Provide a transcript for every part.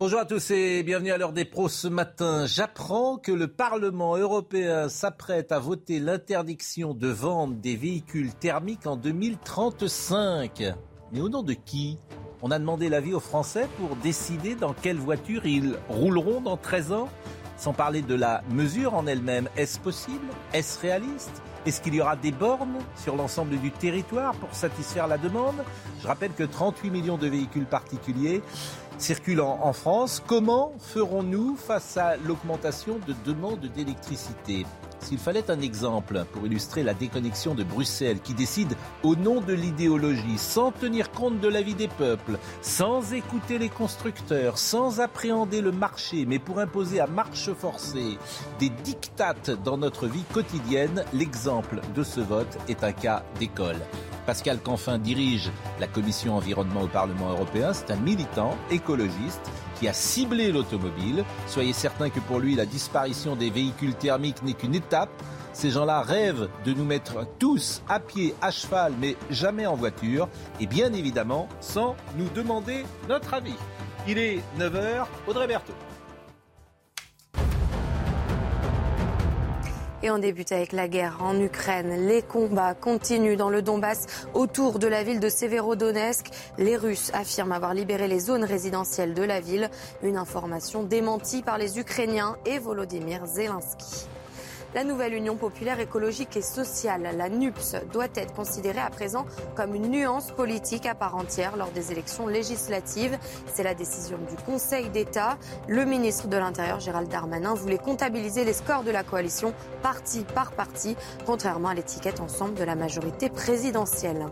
Bonjour à tous et bienvenue à l'heure des pros ce matin. J'apprends que le Parlement européen s'apprête à voter l'interdiction de vente des véhicules thermiques en 2035. Mais au nom de qui? On a demandé l'avis aux Français pour décider dans quelle voiture ils rouleront dans 13 ans? Sans parler de la mesure en elle-même, est-ce possible? Est-ce réaliste? Est-ce qu'il y aura des bornes sur l'ensemble du territoire pour satisfaire la demande? Je rappelle que 38 millions de véhicules particuliers circulant en France. Comment ferons-nous face à l'augmentation de demande d'électricité? S'il fallait un exemple pour illustrer la déconnexion de Bruxelles qui décide au nom de l'idéologie, sans tenir compte de l'avis des peuples, sans écouter les constructeurs, sans appréhender le marché, mais pour imposer à marche forcée des dictates dans notre vie quotidienne, l'exemple de ce vote est un cas d'école. Pascal Canfin dirige la commission environnement au Parlement européen. C'est un militant écologiste qui a ciblé l'automobile. Soyez certains que pour lui, la disparition des véhicules thermiques n'est qu'une étape. Ces gens-là rêvent de nous mettre tous à pied, à cheval, mais jamais en voiture. Et bien évidemment, sans nous demander notre avis. Il est 9h, Audrey Berthaud. Et on débute avec la guerre en Ukraine. Les combats continuent dans le Donbass autour de la ville de Severodonetsk. Les Russes affirment avoir libéré les zones résidentielles de la ville. Une information démentie par les Ukrainiens et Volodymyr Zelensky. La nouvelle Union populaire écologique et sociale, la NUPS, doit être considérée à présent comme une nuance politique à part entière lors des élections législatives. C'est la décision du Conseil d'État. Le ministre de l'Intérieur, Gérald Darmanin, voulait comptabiliser les scores de la coalition parti par parti, contrairement à l'étiquette ensemble de la majorité présidentielle.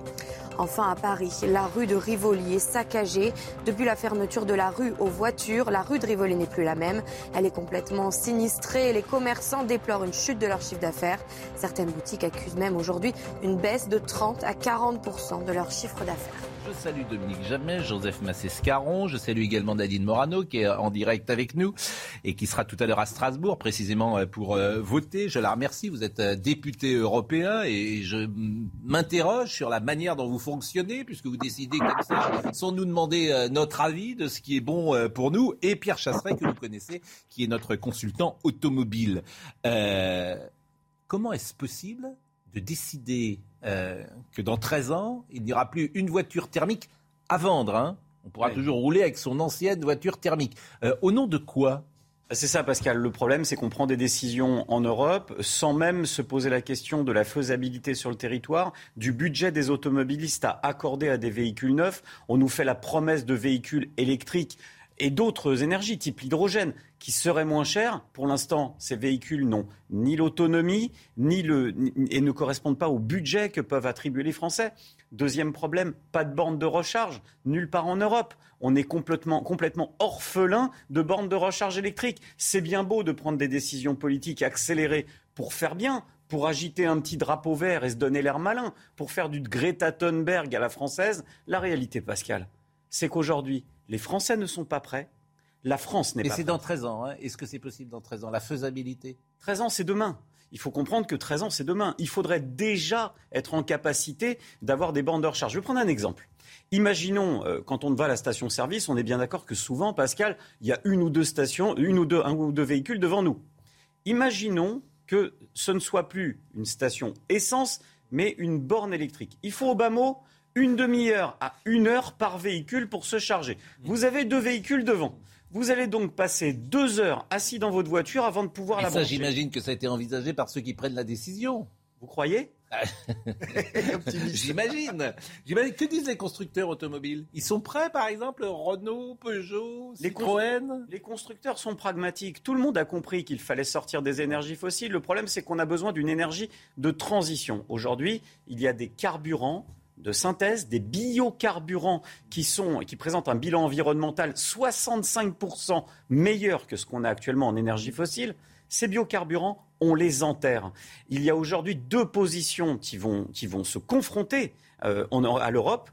Enfin, à Paris, la rue de Rivoli est saccagée. Depuis la fermeture de la rue aux voitures, la rue de Rivoli n'est plus la même. Elle est complètement sinistrée et les commerçants déplorent une chute de leur chiffre d'affaires. Certaines boutiques accusent même aujourd'hui une baisse de 30 à 40% de leur chiffre d'affaires. Je salue Dominique Jamais, Joseph Massescaron. Je salue également Nadine Morano qui est en direct avec nous et qui sera tout à l'heure à Strasbourg précisément euh, pour euh, voter. Je la remercie. Vous êtes euh, député européen et je m'interroge sur la manière dont vous fonctionnez puisque vous décidez comme ça sans nous demander notre avis de ce qui est bon pour nous. Et Pierre Chasseret que vous connaissez qui est notre consultant automobile. comment est-ce possible de décider euh, que dans 13 ans, il n'y aura plus une voiture thermique à vendre. Hein. On pourra toujours rouler avec son ancienne voiture thermique. Euh, au nom de quoi? C'est ça, Pascal. Le problème, c'est qu'on prend des décisions en Europe sans même se poser la question de la faisabilité sur le territoire, du budget des automobilistes à accorder à des véhicules neufs. On nous fait la promesse de véhicules électriques et d'autres énergies, type l'hydrogène, qui seraient moins chers. Pour l'instant, ces véhicules n'ont ni l'autonomie, ni le, et ne correspondent pas au budget que peuvent attribuer les Français. Deuxième problème, pas de bornes de recharge, nulle part en Europe. On est complètement, complètement orphelin de bornes de recharge électriques. C'est bien beau de prendre des décisions politiques accélérées pour faire bien, pour agiter un petit drapeau vert et se donner l'air malin, pour faire du Greta Thunberg à la française. La réalité, Pascal, c'est qu'aujourd'hui, les Français ne sont pas prêts. La France n'est pas prête. Et c'est dans 13 ans. Hein. Est-ce que c'est possible dans 13 ans? La faisabilité? 13 ans, c'est demain. Il faut comprendre que 13 ans, c'est demain. Il faudrait déjà être en capacité d'avoir des bandes de recharge. Je vais prendre un exemple. Imaginons, euh, quand on va à la station-service, on est bien d'accord que souvent, Pascal, il y a une ou deux stations, une ou deux, un ou deux véhicules devant nous. Imaginons que ce ne soit plus une station essence, mais une borne électrique. Il faut au bas mot une demi-heure à une heure par véhicule pour se charger. Vous avez deux véhicules devant. Vous allez donc passer deux heures assis dans votre voiture avant de pouvoir la ça, j'imagine que ça a été envisagé par ceux qui prennent la décision. Vous croyez? J'imagine. Que disent les constructeurs automobiles? Ils sont prêts, par exemple, Renault, Peugeot, Citroën? les, les constructeurs sont pragmatiques. Tout le monde a compris qu'il fallait sortir des énergies fossiles. Le problème, c'est qu'on a besoin d'une énergie de transition. Aujourd'hui, il y a des carburants de synthèse, des biocarburants qui, sont, qui présentent un bilan environnemental 65% meilleur que ce qu'on a actuellement en énergie fossile, ces biocarburants, on les enterre. Il y a aujourd'hui deux positions qui vont, qui vont se confronter euh, à l'Europe.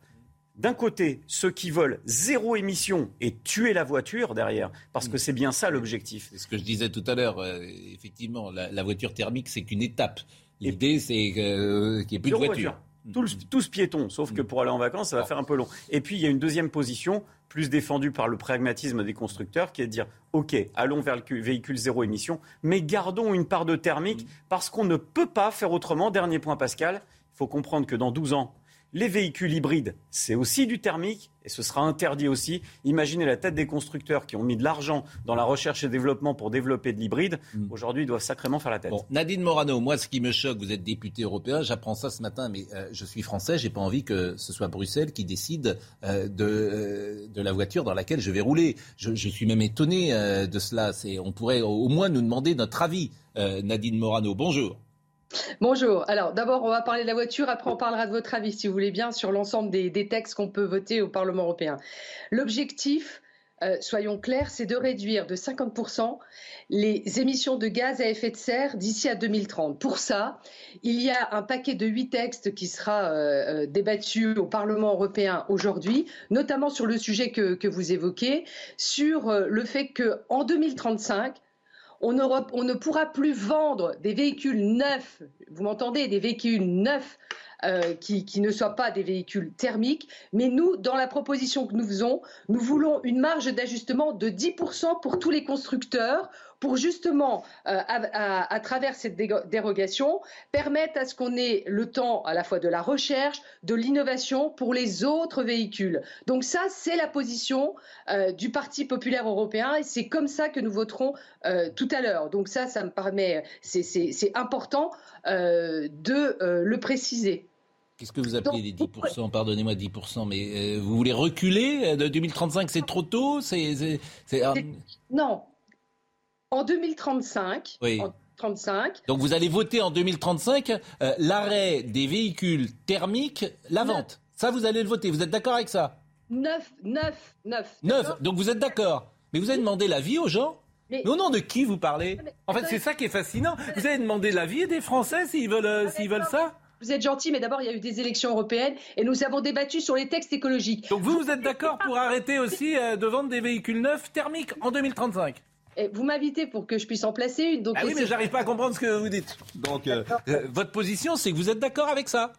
D'un côté, ceux qui veulent zéro émission et tuer la voiture derrière, parce que c'est bien ça l'objectif. C'est ce que je disais tout à l'heure. Euh, effectivement, la, voiture thermique, c'est qu'une étape. L'idée, c'est qu'il n'y ait plus de voiture. Tous, piétons, sauf que pour aller en vacances, ça va faire un peu long. Et puis, il y a une deuxième position, plus défendue par le pragmatisme des constructeurs, qui est de dire, OK, allons vers le véhicule zéro émission, mais gardons une part de thermique, parce qu'on ne peut pas faire autrement. Dernier point, Pascal, il faut comprendre que dans 12 ans, les véhicules hybrides, c'est aussi du thermique et ce sera interdit aussi. Imaginez la tête des constructeurs qui ont mis de l'argent dans la recherche et développement pour développer de l'hybride. Mm. Aujourd'hui, ils doivent sacrément faire la tête. Nadine Morano, moi, ce qui me choque, vous êtes député européen, j'apprends ça ce matin, mais euh, je suis français, j'ai pas envie que ce soit Bruxelles qui décide euh, de, euh, de la voiture dans laquelle je vais rouler. Je, je suis même étonné de cela. On pourrait au moins nous demander notre avis. Nadine Morano, bonjour. Bonjour. Alors d'abord, on va parler de la voiture, après on parlera de votre avis, si vous voulez bien, sur l'ensemble des, textes qu'on peut voter au Parlement européen. L'objectif, euh, soyons clairs, c'est de réduire de 50% les émissions de gaz à effet de serre d'ici à 2030. Pour ça, il y a un paquet de huit textes qui sera euh, euh, débattu au Parlement européen aujourd'hui, notamment sur le sujet que, que vous évoquez, sur le fait qu'en 2035, on, ne pourra plus vendre des véhicules neufs, vous m'entendez, des véhicules neufs euh, qui, ne soient pas des véhicules thermiques. Mais nous, dans la proposition que nous faisons, nous voulons une marge d'ajustement de 10% pour tous les constructeurs pour justement, euh, à, travers cette dérogation, permettre à ce qu'on ait le temps à la fois de la recherche, de l'innovation pour les autres véhicules. Donc ça, c'est la position euh, du Parti populaire européen et c'est comme ça que nous voterons euh, tout à l'heure. Donc ça, ça me permet, c'est important de le préciser. Qu'est-ce que vous appelez les 10% Pardonnez-moi 10%, mais vous voulez reculer de 2035 C'est trop tôt? C'est Non, en 2035. Oui. 35. Donc vous allez voter en 2035 euh, l'arrêt des véhicules thermiques, la vente. Ça, vous allez le voter. Vous êtes d'accord avec ça? 9, 9, 9. 9. Donc vous êtes d'accord. Mais vous avez demandé l'avis aux gens? Mais... au nom de qui vous parlez? En fait, c'est ça qui est fascinant. Vous avez demandé l'avis des Français s'ils veulent, euh, s'ils veulent ça? Vous êtes gentil, mais d'abord, il y a eu des élections européennes et nous avons débattu sur les textes écologiques. Donc vous, vous êtes d'accord pour arrêter aussi euh, de vendre des véhicules neufs thermiques en 2035 vous m'invitez pour que je puisse en placer une. Donc ah oui, mais j'arrive pas à comprendre ce que vous dites. Donc, euh, euh, votre position, c'est que vous êtes d'accord avec ça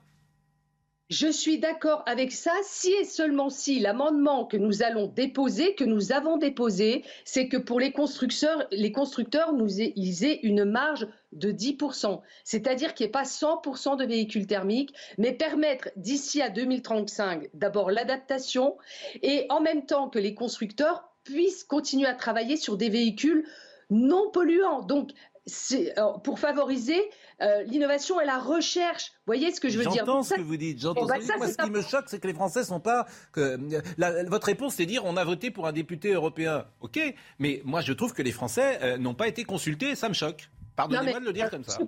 je suis d'accord avec ça si et seulement si l'amendement que nous allons déposer, que nous avons déposé, c'est que pour les constructeurs, les constructeurs, nous aient, ils aient une marge de 10%. C'est-à-dire qu'il n'y ait pas 100% de véhicules thermiques, mais permettre d'ici à 2035 d'abord l'adaptation et en même temps que les constructeurs puissent continuer à travailler sur des véhicules non polluants. Donc, euh, pour favoriser euh, l'innovation et la recherche. Vous voyez ce que je veux dire? J'entends ce que vous dites. J'entends. Eh ben, Moi, ce qui me choque, c'est que les Français sont pas. Que, votre réponse, c'est dire on a voté pour un député européen. Ok, mais moi, je trouve que les Français euh, n'ont pas été consultés. ça me choque. Pardonnez-moi de le dire comme ça.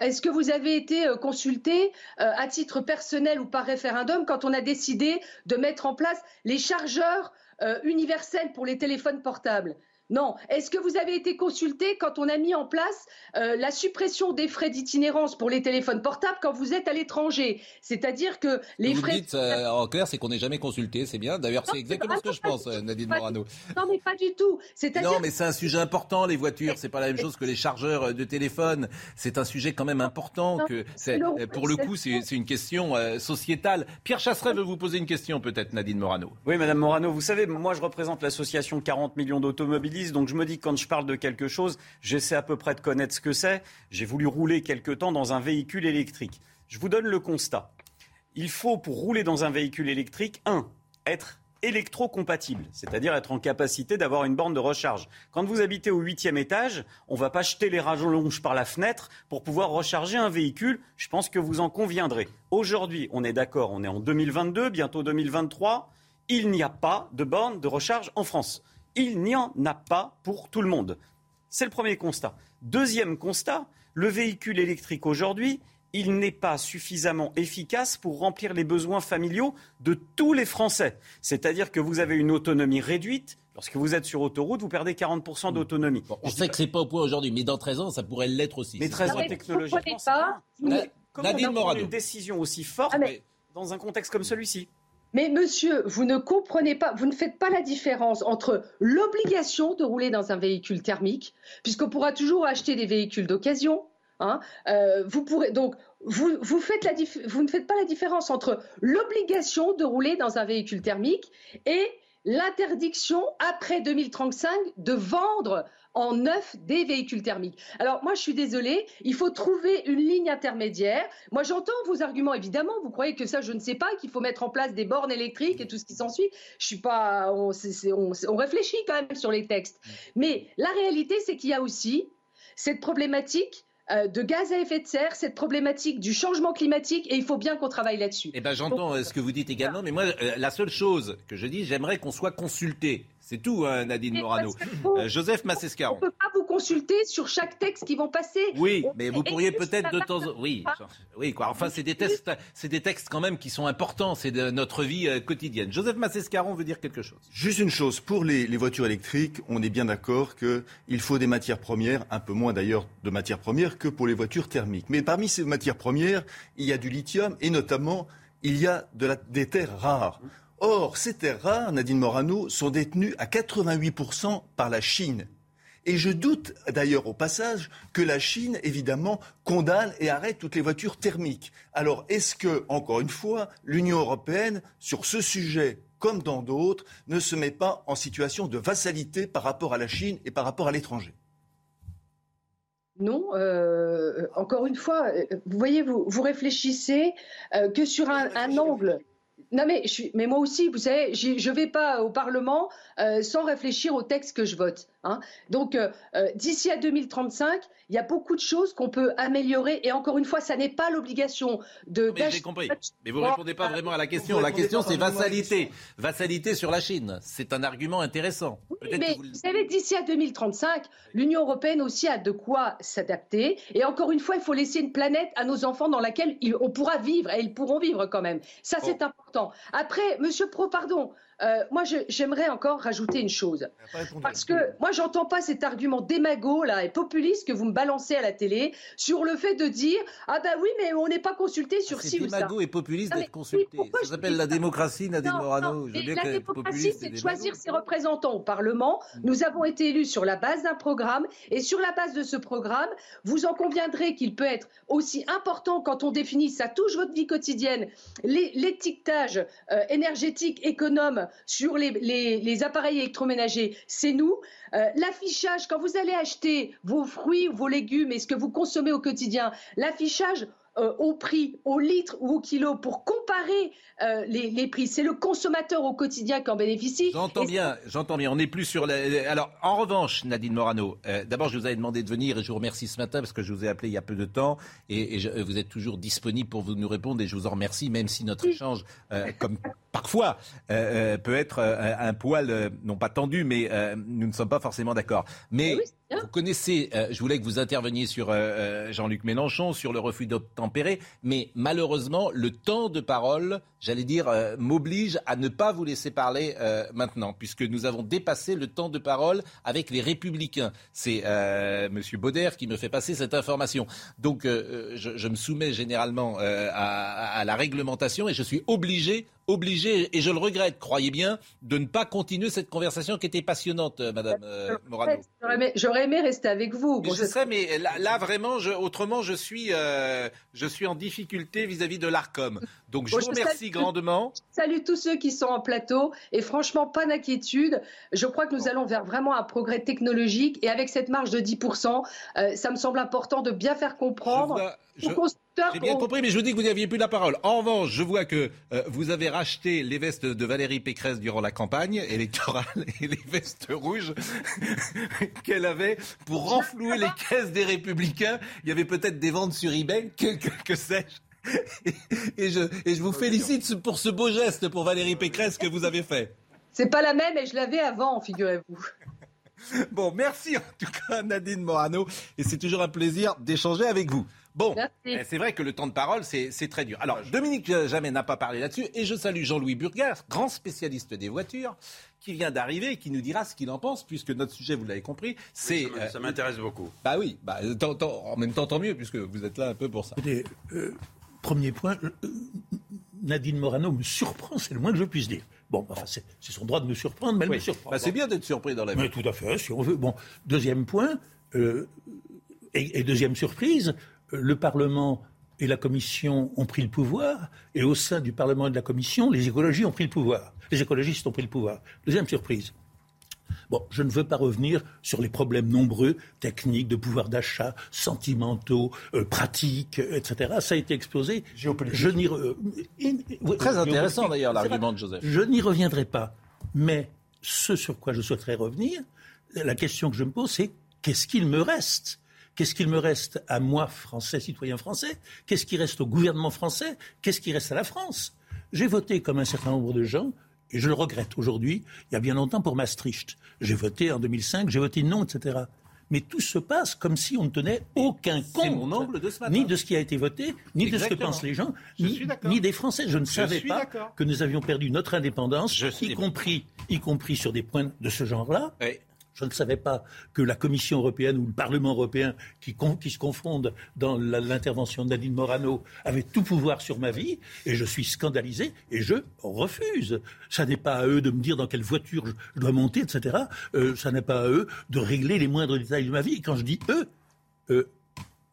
Est-ce que vous avez été consulté à titre personnel ou par référendum quand on a décidé de mettre en place les chargeurs euh, universel pour les téléphones portables. Non. Est-ce que vous avez été consulté quand on a mis en place euh, la suppression des frais d'itinérance pour les téléphones portables quand vous êtes à l'étranger? C'est-à-dire que les vous frais. Dites, euh, en clair, c'est qu'on n'est jamais consulté, c'est bien. D'ailleurs, c'est exactement ce que je pense, Nadine Morano. Non, mais pas du tout. Non, mais c'est un sujet important, les voitures. C'est pas la même chose que les chargeurs de téléphone. C'est un sujet quand même important. que Pour le coup, c'est une question sociétale. Pierre Chasseret veut vous poser une question, peut-être, Nadine Morano. Oui, Madame Morano, vous savez, moi, je représente l'association 40 millions donc je me dis que quand je parle de quelque chose, j'essaie à peu près de connaître ce que c'est. J'ai voulu rouler quelque temps dans un véhicule électrique. Je vous donne le constat. Il faut, pour rouler dans un véhicule électrique, un, être électrocompatible, c'est-à-dire être en capacité d'avoir une borne de recharge. Quand vous habitez au huitième étage, on ne va pas jeter les rallonges par la fenêtre pour pouvoir recharger un véhicule. Je pense que vous en conviendrez. Aujourd'hui, on est d'accord, on est en 2022, bientôt 2023. Il n'y a pas de borne de recharge en France il n'y en a pas pour tout le monde. C'est le premier constat. Deuxième constat, le véhicule électrique aujourd'hui, il n'est pas suffisamment efficace pour remplir les besoins familiaux de tous les Français. C'est-à-dire que vous avez une autonomie réduite. Lorsque vous êtes sur autoroute, vous perdez 40% d'autonomie. on sait que ce n'est pas au point aujourd'hui, mais dans 13 ans, ça pourrait l'être aussi. Mais 13 ans technologiquement, Comment on une décision aussi forte ah, dans un contexte comme celui-ci? Mais monsieur, vous ne comprenez pas, vous ne faites pas la différence entre l'obligation de rouler dans un véhicule thermique, puisqu'on pourra toujours acheter des véhicules d'occasion. Hein, euh, donc vous ne faites pas la différence entre l'obligation de rouler dans un véhicule thermique et l'interdiction après 2035 de vendre en neuf des véhicules thermiques. Alors moi, je suis désolée, il faut trouver une ligne intermédiaire. Moi, j'entends vos arguments, évidemment. Vous croyez que ça, je ne sais pas, qu'il faut mettre en place des bornes électriques et tout ce qui s'ensuit. Je suis pas, on, on réfléchit quand même sur les textes. Mais la réalité, c'est qu'il y a aussi cette problématique de gaz à effet de serre, cette problématique du changement climatique, et il faut bien qu'on travaille là-dessus. Eh ben, j'entends euh, ce que vous dites également, mais moi, euh, la seule chose que je dis, j'aimerais qu'on soit consulté. C'est tout, hein, Nadine Morano. Joseph Massescaron. On ne peut pas vous consulter sur chaque texte qui vont passer. Oui, mais vous pourriez peut-être de temps en temps. Oui, oui, quoi. Enfin, c'est des textes, c'est des textes quand même qui sont importants. C'est de notre vie quotidienne. Joseph Massescaron veut dire quelque chose. Juste une chose. Pour les, les voitures électriques, on est bien d'accord qu'il faut des matières premières, un peu moins d'ailleurs de matières premières que pour les voitures thermiques. Mais parmi ces matières premières, il y a du lithium et notamment il y a de la, des terres rares. Or, ces terres rares, Nadine Morano, sont détenues à 88% par la Chine. Et je doute d'ailleurs au passage que la Chine, évidemment, condamne et arrête toutes les voitures thermiques. Alors, est-ce que, encore une fois, l'Union européenne, sur ce sujet, comme dans d'autres, ne se met pas en situation de vassalité par rapport à la Chine et par rapport à l'étranger? Non, euh, encore une fois, euh, vous voyez, vous, réfléchissez euh, que sur un angle. Non mais, moi aussi, vous savez, je ne vais pas au Parlement sans réfléchir au texte que je vote. Hein. Donc, d'ici à 2035, il y a beaucoup de choses qu'on peut améliorer. Et encore une fois, ça n'est pas l'obligation de. Mais j'ai compris. Mais vous ne répondez pas vraiment à la question. La question, c'est vassalité. Vassalité sur la Chine. C'est un argument intéressant. mais vous... savez, d'ici à 2035, l'Union européenne aussi a de quoi s'adapter. Et encore une fois, il faut laisser une planète à nos enfants dans laquelle on pourra vivre et ils pourront vivre quand même. Ça, c'est important. Après, Monsieur Pro, pardon. Euh, moi, j'aimerais encore rajouter une chose. Parce que moi, j'entends pas cet argument démago là, et populiste que vous me balancez à la télé sur le fait de dire Ah ben oui, mais on n'est pas consulté sur ah, ci ou ça. Démago et populiste d'être consulté. ça s'appelle la démocratie, Nadine Morano. la démocratie, c'est de choisir ses représentants au Parlement. Mm. Nous avons été élus sur la base d'un programme et sur la base de ce programme, vous en conviendrez qu'il peut être aussi important quand on définit, ça touche votre vie quotidienne, l'étiquetage euh, énergétique économe sur les, appareils électroménagers, c'est nous. Euh, l'affichage, quand vous allez acheter vos fruits, vos légumes et ce que vous consommez au quotidien, l'affichage euh, au prix, au litre ou au kilo pour comparer euh, les, prix. C'est le consommateur au quotidien qui en bénéficie. J'entends bien, j'entends bien. On n'est plus sur. La... Alors, en revanche, Nadine Morano, euh, d'abord, je vous avais demandé de venir et je vous remercie ce matin parce que je vous ai appelé il y a peu de temps et, vous êtes toujours disponible pour nous répondre et je vous en remercie, même si notre échange, comme parfois, peut être un poil, non pas tendu, mais nous ne sommes pas forcément d'accord. Mais vous connaissez, je voulais que vous interveniez sur Jean-Luc Mélenchon, sur le refus d'obtempérer, mais malheureusement, le temps de parole j'allais dire, euh, m'oblige à ne pas vous laisser parler euh, maintenant, puisque nous avons dépassé le temps de parole avec les Républicains. C'est euh, M. Bauder qui me fait passer cette information. Donc, je, me soumets généralement à, à, la réglementation et je suis obligé obligé, et je le regrette, croyez bien, de ne pas continuer cette conversation qui était passionnante, euh, Madame euh, Morano. J'aurais aimé, rester avec vous. je, sais, mais là, vraiment, je, autrement, je suis, euh, je suis en difficulté vis-à-vis de l'ARCOM. Donc je vous remercie grandement. Salut tous ceux qui sont en plateau et franchement, pas d'inquiétude. Je crois que nous allons vers vraiment un progrès technologique et avec cette marge de 10%, ça me semble important de bien faire comprendre. J'ai bien compris, mais je vous dis que vous n'aviez plus la parole. En revanche, je vois que euh, vous avez racheté les vestes de Valérie Pécresse durant la campagne électorale et les vestes rouges qu'elle avait pour renflouer les caisses des Républicains. Il y avait peut-être des ventes sur eBay, que, que, sais-je? Et, je, et je vous félicite pour ce beau geste pour Valérie Pécresse que vous avez fait. C'est pas la même et je l'avais avant, figurez-vous. Bon, merci en tout cas Nadine Morano et c'est toujours un plaisir d'échanger avec vous. Bon, eh, c'est vrai que le temps de parole, c'est très dur. Alors, Dominique Jamais n'a pas parlé là-dessus, et je salue Jean-Louis Burgas, grand spécialiste des voitures, qui vient d'arriver et qui nous dira ce qu'il en pense, puisque notre sujet, vous l'avez compris, c'est... ça m'intéresse beaucoup. Bah oui, bah, en même temps, tant mieux, puisque vous êtes là un peu pour ça. Euh, premier point, euh, Nadine Morano me surprend, c'est le moins que je puisse dire. Bon, enfin, c'est son droit de me surprendre, mais elle me surprend. Bah, c'est bien d'être surpris dans la vie. Mais tout à fait, si on veut. Bon, deuxième point, euh, et, deuxième surprise, le Parlement et la Commission ont pris le pouvoir, et au sein du Parlement et de la Commission, les écologies ont pris le pouvoir. Les écologistes ont pris le pouvoir. Deuxième surprise. Bon, je ne veux pas revenir sur les problèmes nombreux, techniques, de pouvoir d'achat, sentimentaux, euh, pratiques, etc. Ça a été exposé. Géopolitique. Je n'y Très intéressant d'ailleurs l'argument de Joseph. Je n'y reviendrai pas. Mais ce sur quoi je souhaiterais revenir, la question que je me pose, c'est qu'est-ce qu'il me reste? Qu'est-ce qu'il me reste à moi, Français, citoyen français? Qu'est-ce qui reste au gouvernement français? Qu'est-ce qui reste à la France? J'ai voté comme un certain nombre de gens, et je le regrette aujourd'hui, il y a bien longtemps pour Maastricht. J'ai voté en 2005, j'ai voté non, etc. Mais tout se passe comme si on ne tenait aucun compte, mon angle de ce matin. ni de ce qui a été voté, ni de ce que pensent les gens, ni, des Français. Je ne savais pas que nous avions perdu notre indépendance, Je y compris, y compris sur des points de ce genre-là. Oui. Je ne savais pas que la Commission européenne ou le Parlement européen, qui, se confondent dans l'intervention de Nadine Morano, avaient tout pouvoir sur ma vie, et je suis scandalisé, et je refuse. Ça n'est pas à eux de me dire dans quelle voiture je, dois monter, etc. Euh, ça n'est pas à eux de régler les moindres détails de ma vie. Quand je dis eux, euh,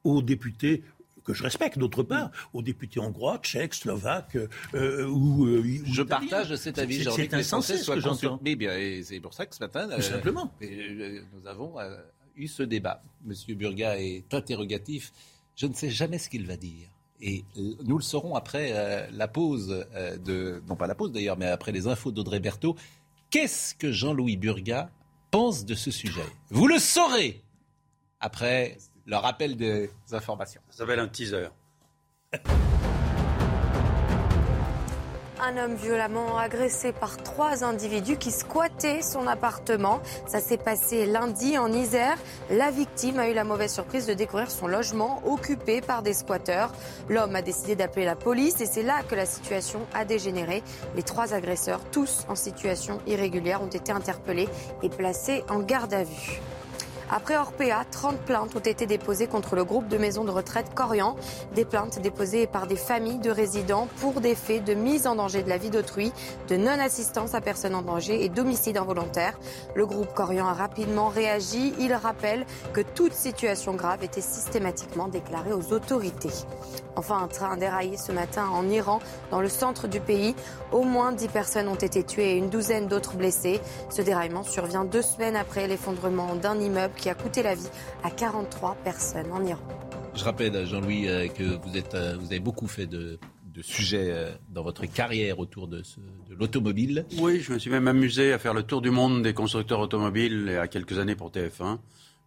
aux députés que je respecte, d'autre part, aux députés hongrois, tchèques, slovaques euh, ou, euh, ou Je partage cet avis. C'est- C'est insensé ce que j'entends. Mais bien, et c'est pour ça que ce matin, Tout simplement. euh, nous avons euh, eu ce débat. Monsieur Burga est interrogatif. Je ne sais jamais ce qu'il va dire. Et euh, nous le saurons après euh, la pause euh, de, non pas la pause d'ailleurs, mais après les infos d'Audrey Berthaud. Qu'est-ce que Jean-Louis Burga pense de ce sujet? Vous le saurez après le rappel des informations. Ça s'appelle un teaser. Un homme violemment agressé par trois individus qui squattaient son appartement. Ça s'est passé lundi en Isère. La victime a eu la mauvaise surprise de découvrir son logement occupé par des squatteurs. L'homme a décidé d'appeler la police et c'est là que la situation a dégénéré. Les trois agresseurs, tous en situation irrégulière, ont été interpellés et placés en garde à vue. Après Orpea, 30 plaintes ont été déposées contre le groupe de maisons de retraite Corian. Des plaintes déposées par des familles de résidents pour des faits de mise en danger de la vie d'autrui, de non-assistance à personne en danger et d'homicide involontaire. Le groupe Corian a rapidement réagi. Il rappelle que toute situation grave était systématiquement déclarée aux autorités. Enfin, un train a déraillé ce matin en Iran, dans le centre du pays. Au moins 10 personnes ont été tuées et une douzaine d'autres blessées. Ce déraillement survient deux semaines après l'effondrement d'un immeuble qui a coûté la vie à 43 personnes en Iran. Je rappelle, Jean-Louis, euh, que vous, êtes, euh, vous avez beaucoup fait de, de sujets euh, dans votre carrière autour de, l'automobile. Oui, je me suis même amusé à faire le tour du monde des constructeurs automobiles il y a quelques années pour TF1,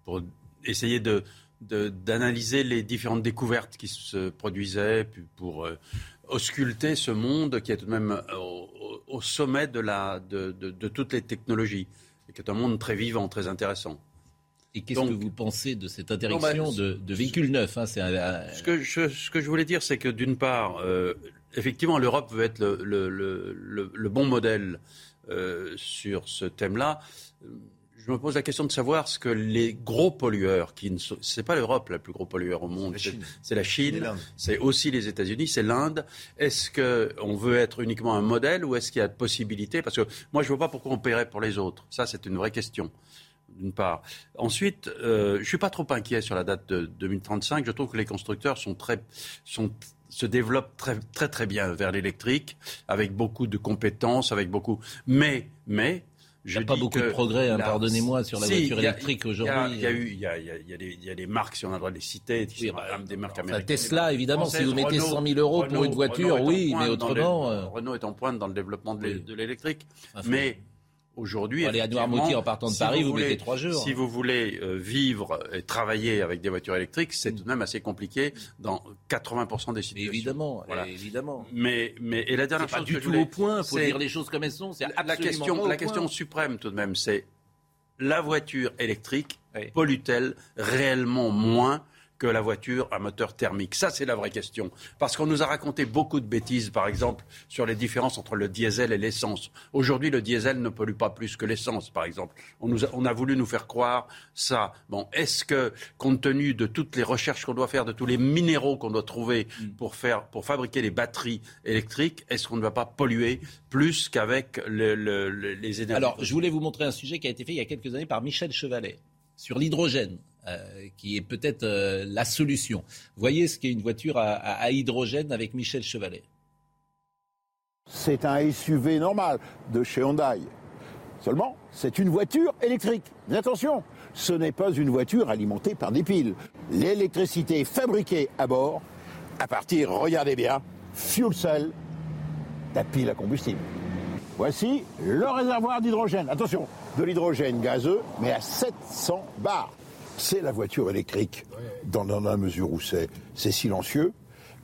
pour essayer de d'analyser les différentes découvertes qui se produisaient, puis pour euh, ausculter ce monde qui est tout de même au, au- au sommet de, la, de, de- de toutes les technologies, et qui est un monde très vivant, très intéressant. Et qu'est-ce que vous pensez de cette interdiction Non, bah, de, de véhicules neufs hein, C'est un- un- Ce que je, ce que je voulais dire, c'est que d'une part, euh, effectivement, l'Europe veut être le, le- le- le- le bon modèle euh, sur ce thème-là. Je me pose la question de savoir ce que les gros pollueurs, qui ne sont, c'est pas l'Europe la plus gros pollueur au monde, c'est la Chine, c'est aussi les États-Unis, c'est l'Inde. Est-ce que on veut être uniquement un modèle ou est-ce qu'il y a de possibilités Parce que moi, je vois pas pourquoi on paierait pour les autres. Ça, c'est une vraie question d'une part. Ensuite, euh, je suis pas trop inquiet sur la date de 2035. Je trouve que les constructeurs sont très, sont, se développent très, très, très bien vers l'électrique, avec beaucoup de compétences, avec beaucoup. Mais, mais, Il n'y a pas beaucoup de progrès, hein, la- pardonnez-moi, sur la Si, voiture électrique aujourd'hui. Il y a eu, il y a, il y a- il y a des, il y a des marques, si on a le droit de les citer, Oui, bah, des marques Enfin, américaines. Tesla, évidemment, si vous mettez Renault- 100 000 euros pour une voiture, oui, mais autrement. le- euh, Renault est en pointe dans le développement de Oui. l'électrique. Mais aujourd'hui, aller à Noirmoutier en partant de si Paris, vous voulez- mettez trois jours. Si vous voulez euh, vivre et travailler avec des voitures électriques, c'est tout de même assez compliqué dans 80% des situations. évidemment, Voilà. évidemment. Mais, mais et la dernière pas chose du que je tout voulais- au point, il faut dire les choses comme elles sont. C'est la, question, pas la point. question suprême tout de même, c'est la voiture électrique Oui. pollue-t-elle réellement moins que la voiture à moteur thermique Ça, c'est la vraie question. Parce qu'on nous a raconté beaucoup de bêtises, par exemple, sur les différences entre le diesel et l'essence. Aujourd'hui, le diesel ne pollue pas plus que l'essence, par exemple. On, nous a, on a voulu nous faire croire ça. Bon, est-ce que, compte tenu de toutes les recherches qu'on doit faire, de tous les minéraux qu'on doit trouver pour, faire, pour fabriquer les batteries électriques, est-ce qu'on ne va pas polluer plus qu'avec le- le- le- les énergies Alors, je voulais vous montrer un sujet qui a été fait il y a quelques années par Michel Chevalet sur l'hydrogène. Qui est peut-être la solution. Voyez ce qu'est une voiture à hydrogène avec Michel Chevalet. C'est un SUV normal de chez Hyundai. Seulement, c'est une voiture électrique. Mais attention, ce n'est pas une voiture alimentée par des piles. L'électricité est fabriquée à bord à partir, regardez bien, fuel cell, la pile à combustible. Voici le réservoir d'hydrogène. Attention, de l'hydrogène gazeux, mais à 700 bars. C'est la voiture électrique, dans, la mesure où c'est silencieux,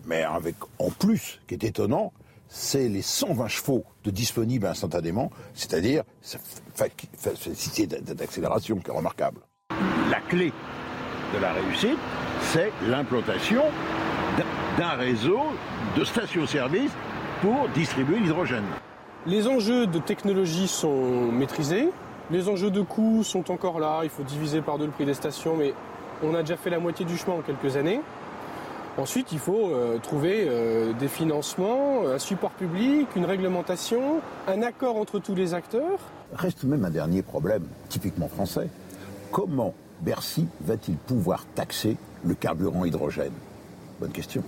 mais avec en plus, qui est étonnant, c'est les 120 chevaux de disponibles instantanément, c'est-à-dire facilité d'accélération qui est remarquable. La clé de la réussite, c'est l'implantation d'un réseau de stations-service pour distribuer l'hydrogène. Les enjeux de technologie sont maîtrisés, les enjeux de coûts sont encore là, il faut diviser par deux le prix des stations, mais on a déjà fait la moitié du chemin en quelques années. Ensuite, il faut euh, trouver euh, des financements, un support public, une réglementation, un accord entre tous les acteurs. Reste même un dernier problème, typiquement français. Comment Bercy va-t-il pouvoir taxer le carburant hydrogène? Bonne question.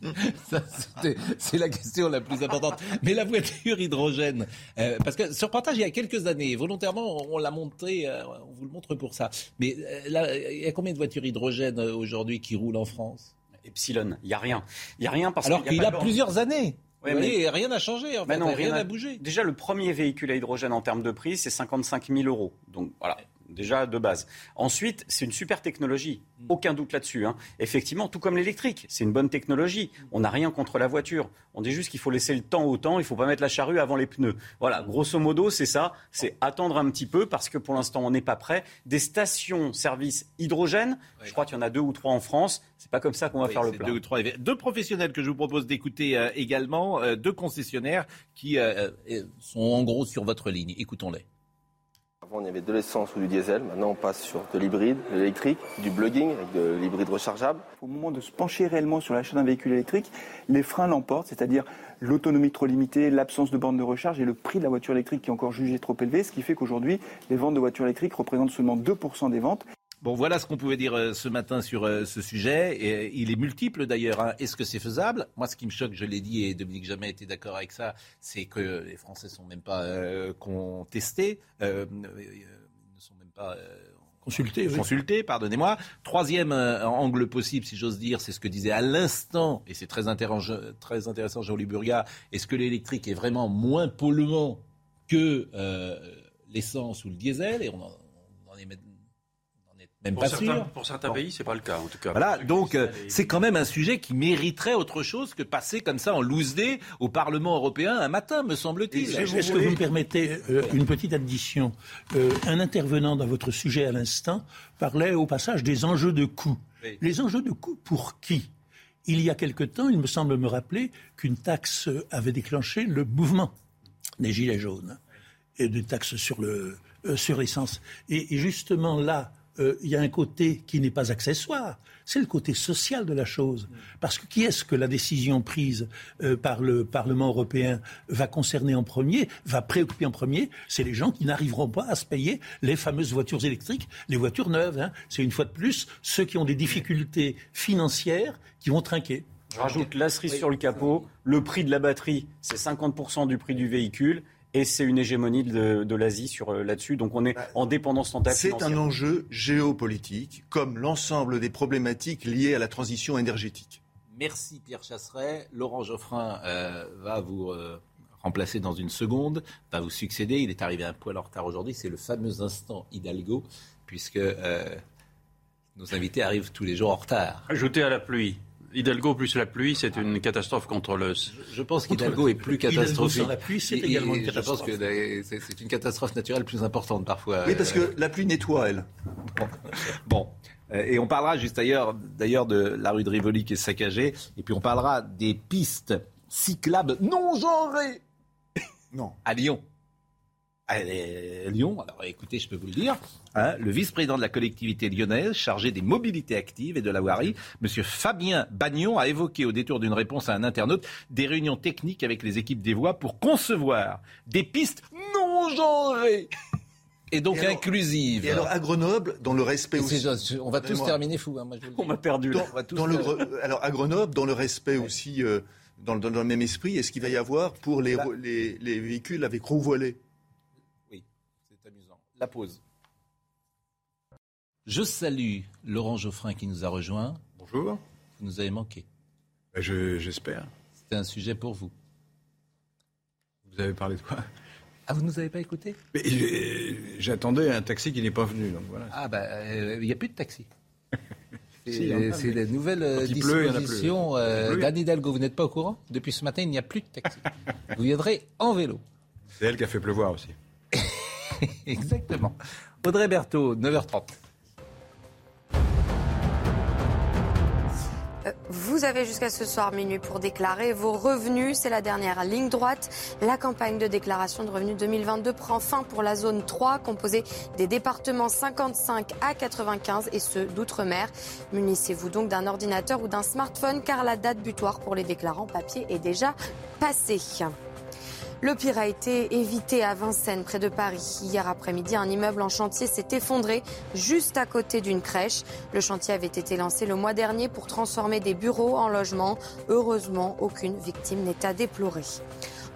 c'est la question la plus importante. Mais la voiture hydrogène, euh, parce que sur partage, il y a quelques années, volontairement, on l'a montré, euh, on vous le montre pour ça. Mais euh, là, il y a combien de voitures hydrogène aujourd'hui qui roulent en France? Epsilon, il n'y a rien. Il y a rien parce Alors qu'il y a, plusieurs années. mais... rien n'a changé, en fait. rien n'a bougé. Déjà, le premier véhicule à hydrogène en termes de prix, c'est 55 000 euros. Donc voilà, déjà de base. Ensuite, c'est une super technologie, mm. aucun doute là-dessus. Hein. Effectivement, tout comme l'électrique, c'est une bonne technologie. On n'a rien contre la voiture. On dit juste qu'il faut laisser le temps au temps, il ne faut pas mettre la charrue avant les pneus. Voilà, grosso modo, c'est ça. C'est attendre un petit peu parce que pour l'instant, on n'est pas prêt. Des stations-service hydrogène, je crois qu'il y en a deux ou trois en France. C'est pas comme ça qu'on va faire le plein. Deux, ou trois. deux professionnels que je vous propose d'écouter euh, également, euh, deux concessionnaires qui euh, sont en gros sur votre ligne. Écoutons-les. Avant, il y avait de l'essence ou du diesel. Maintenant, on passe sur de l'hybride, de l'électrique, du plugging avec de l'hybride rechargeable. Au moment de se pencher réellement sur l'achat d'un véhicule électrique, les freins l'emportent, c'est-à-dire l'autonomie trop limitée, l'absence de bornes de recharge et le prix de la voiture électrique qui est encore jugé trop élevé, ce qui fait qu'aujourd'hui, les ventes de voitures électriques représentent seulement 2% des ventes. Bon, voilà ce qu'on pouvait dire euh, ce matin sur euh, ce sujet. Et, il est multiple d'ailleurs. Hein. Est-ce que c'est faisable? Moi, ce qui me choque, je l'ai dit, et Dominique Jamais été d'accord avec ça, c'est que les Français ne sont même pas euh, contestés, ne sont même pas consultés. Consultés, pardonnez-moi. Troisième angle possible, si j'ose dire, c'est ce que disait à l'instant, et c'est très, très intéressant Jean-Louis Burga. Est-ce que l'électrique est vraiment moins polluant que l'essence ou le diesel? Et on en, on en est même pour pas certains, sûr. Pour certains pays, c'est pas le cas, en tout cas. Voilà, donc euh, c'est quand même un sujet qui mériterait autre chose que passer comme ça en loose day au Parlement européen un matin, me semble-t-il. Est-ce que vous me permettez euh, une petite addition euh, Un intervenant dans votre sujet à l'instant parlait au passage des enjeux de coût. Les enjeux de coût pour qui? Il y a quelque temps, il me semble me rappeler qu'une taxe avait déclenché le mouvement des Gilets jaunes et de taxes sur le sur l'essence. et justement là, euh, il y a un côté qui n'est pas accessoire, c'est le côté social de la chose. Parce que qui est-ce que la décision prise euh, par le Parlement européen va concerner en premier, va préoccuper en premier? C'est les gens qui n'arriveront pas à se payer les fameuses voitures électriques, les voitures neuves. Hein. C'est une fois de plus ceux qui ont des difficultés financières qui vont trinquer. Je rajoute la cerise sur le capot, le prix de la batterie, c'est 50% du prix du véhicule et c'est une hégémonie de, l'Asie sur euh, là-dessus. Donc on est bah, en dépendance totale. C'est un enjeu géopolitique, comme l'ensemble des problématiques liées à la transition énergétique. Merci Pierre Chasseret. Laurent Geoffrin euh, va vous euh, remplacer dans une seconde, va vous succéder. Il est arrivé un poil en retard aujourd'hui. C'est le fameux instant Hidalgo, puisque nos invités arrivent tous les jours en retard. Ajouté à la pluie. Hidalgo plus la pluie, c'est une catastrophe contre le. Je, pense qu'Hidalgo est plus catastrophique. Hidalgo la pluie, c'est également une catastrophe. Je pense que c'est une catastrophe naturelle plus importante parfois. Oui, parce que la pluie nettoie, elle. Bon. Euh, et on parlera juste d'ailleurs, d'ailleurs de la rue de Rivoli qui est saccagée. Et puis on parlera des pistes cyclables non genrées. Non. À Lyon. Lyon, alors écoutez, je peux vous le dire, hein, le vice-président de la collectivité lyonnaise chargé des mobilités actives et de la voirie, M. Fabien Bagnon, a évoqué au détour d'une réponse à un internaute des réunions techniques avec les équipes des voies pour concevoir des pistes non genrées. Et donc inclusive. Et alors à Grenoble, dans le respect aussi. On va tous terminer fou. Hein, on m'a perdu. Dans, le, alors à Grenoble, dans le respect aussi, euh, dans, le même esprit, est-ce qu'il va y avoir pour les, les, les véhicules avec roue voilée? Oui, c'est amusant. La pause. Je salue Laurent Geoffrin qui nous a rejoint. Bonjour. Vous nous avez manqué. Ben, j'espère. C'était un sujet pour vous. Vous avez parlé de quoi? Ah, vous ne nous avez pas écouté J'attendais un taxi qui n'est pas venu. Donc voilà. Ah, ben, il n'y a plus de taxi. C'est la nouvelle euh, disposition euh, d'Anne Hidalgo. Vous n'êtes pas au courant? Depuis ce matin, il n'y a plus de taxi. vous viendrez en vélo. C'est elle qui a fait pleuvoir aussi. Exactement. Audrey Berthaud, 9h30. Vous avez jusqu'à ce soir minuit pour déclarer vos revenus. C'est la dernière ligne droite. La campagne de déclaration de revenus 2022 prend fin pour la zone 3, composée des départements 55 à 95 et ceux d'outre-mer. Munissez-vous donc d'un ordinateur ou d'un smartphone car la date butoir pour les déclarants papier est déjà passée. Le pire a été évité à Vincennes, près de Paris. Hier après-midi, un immeuble en chantier s'est effondré juste à côté d'une crèche. Le chantier avait été lancé le mois dernier pour transformer des bureaux en logements. Heureusement, aucune victime n'est à déplorer.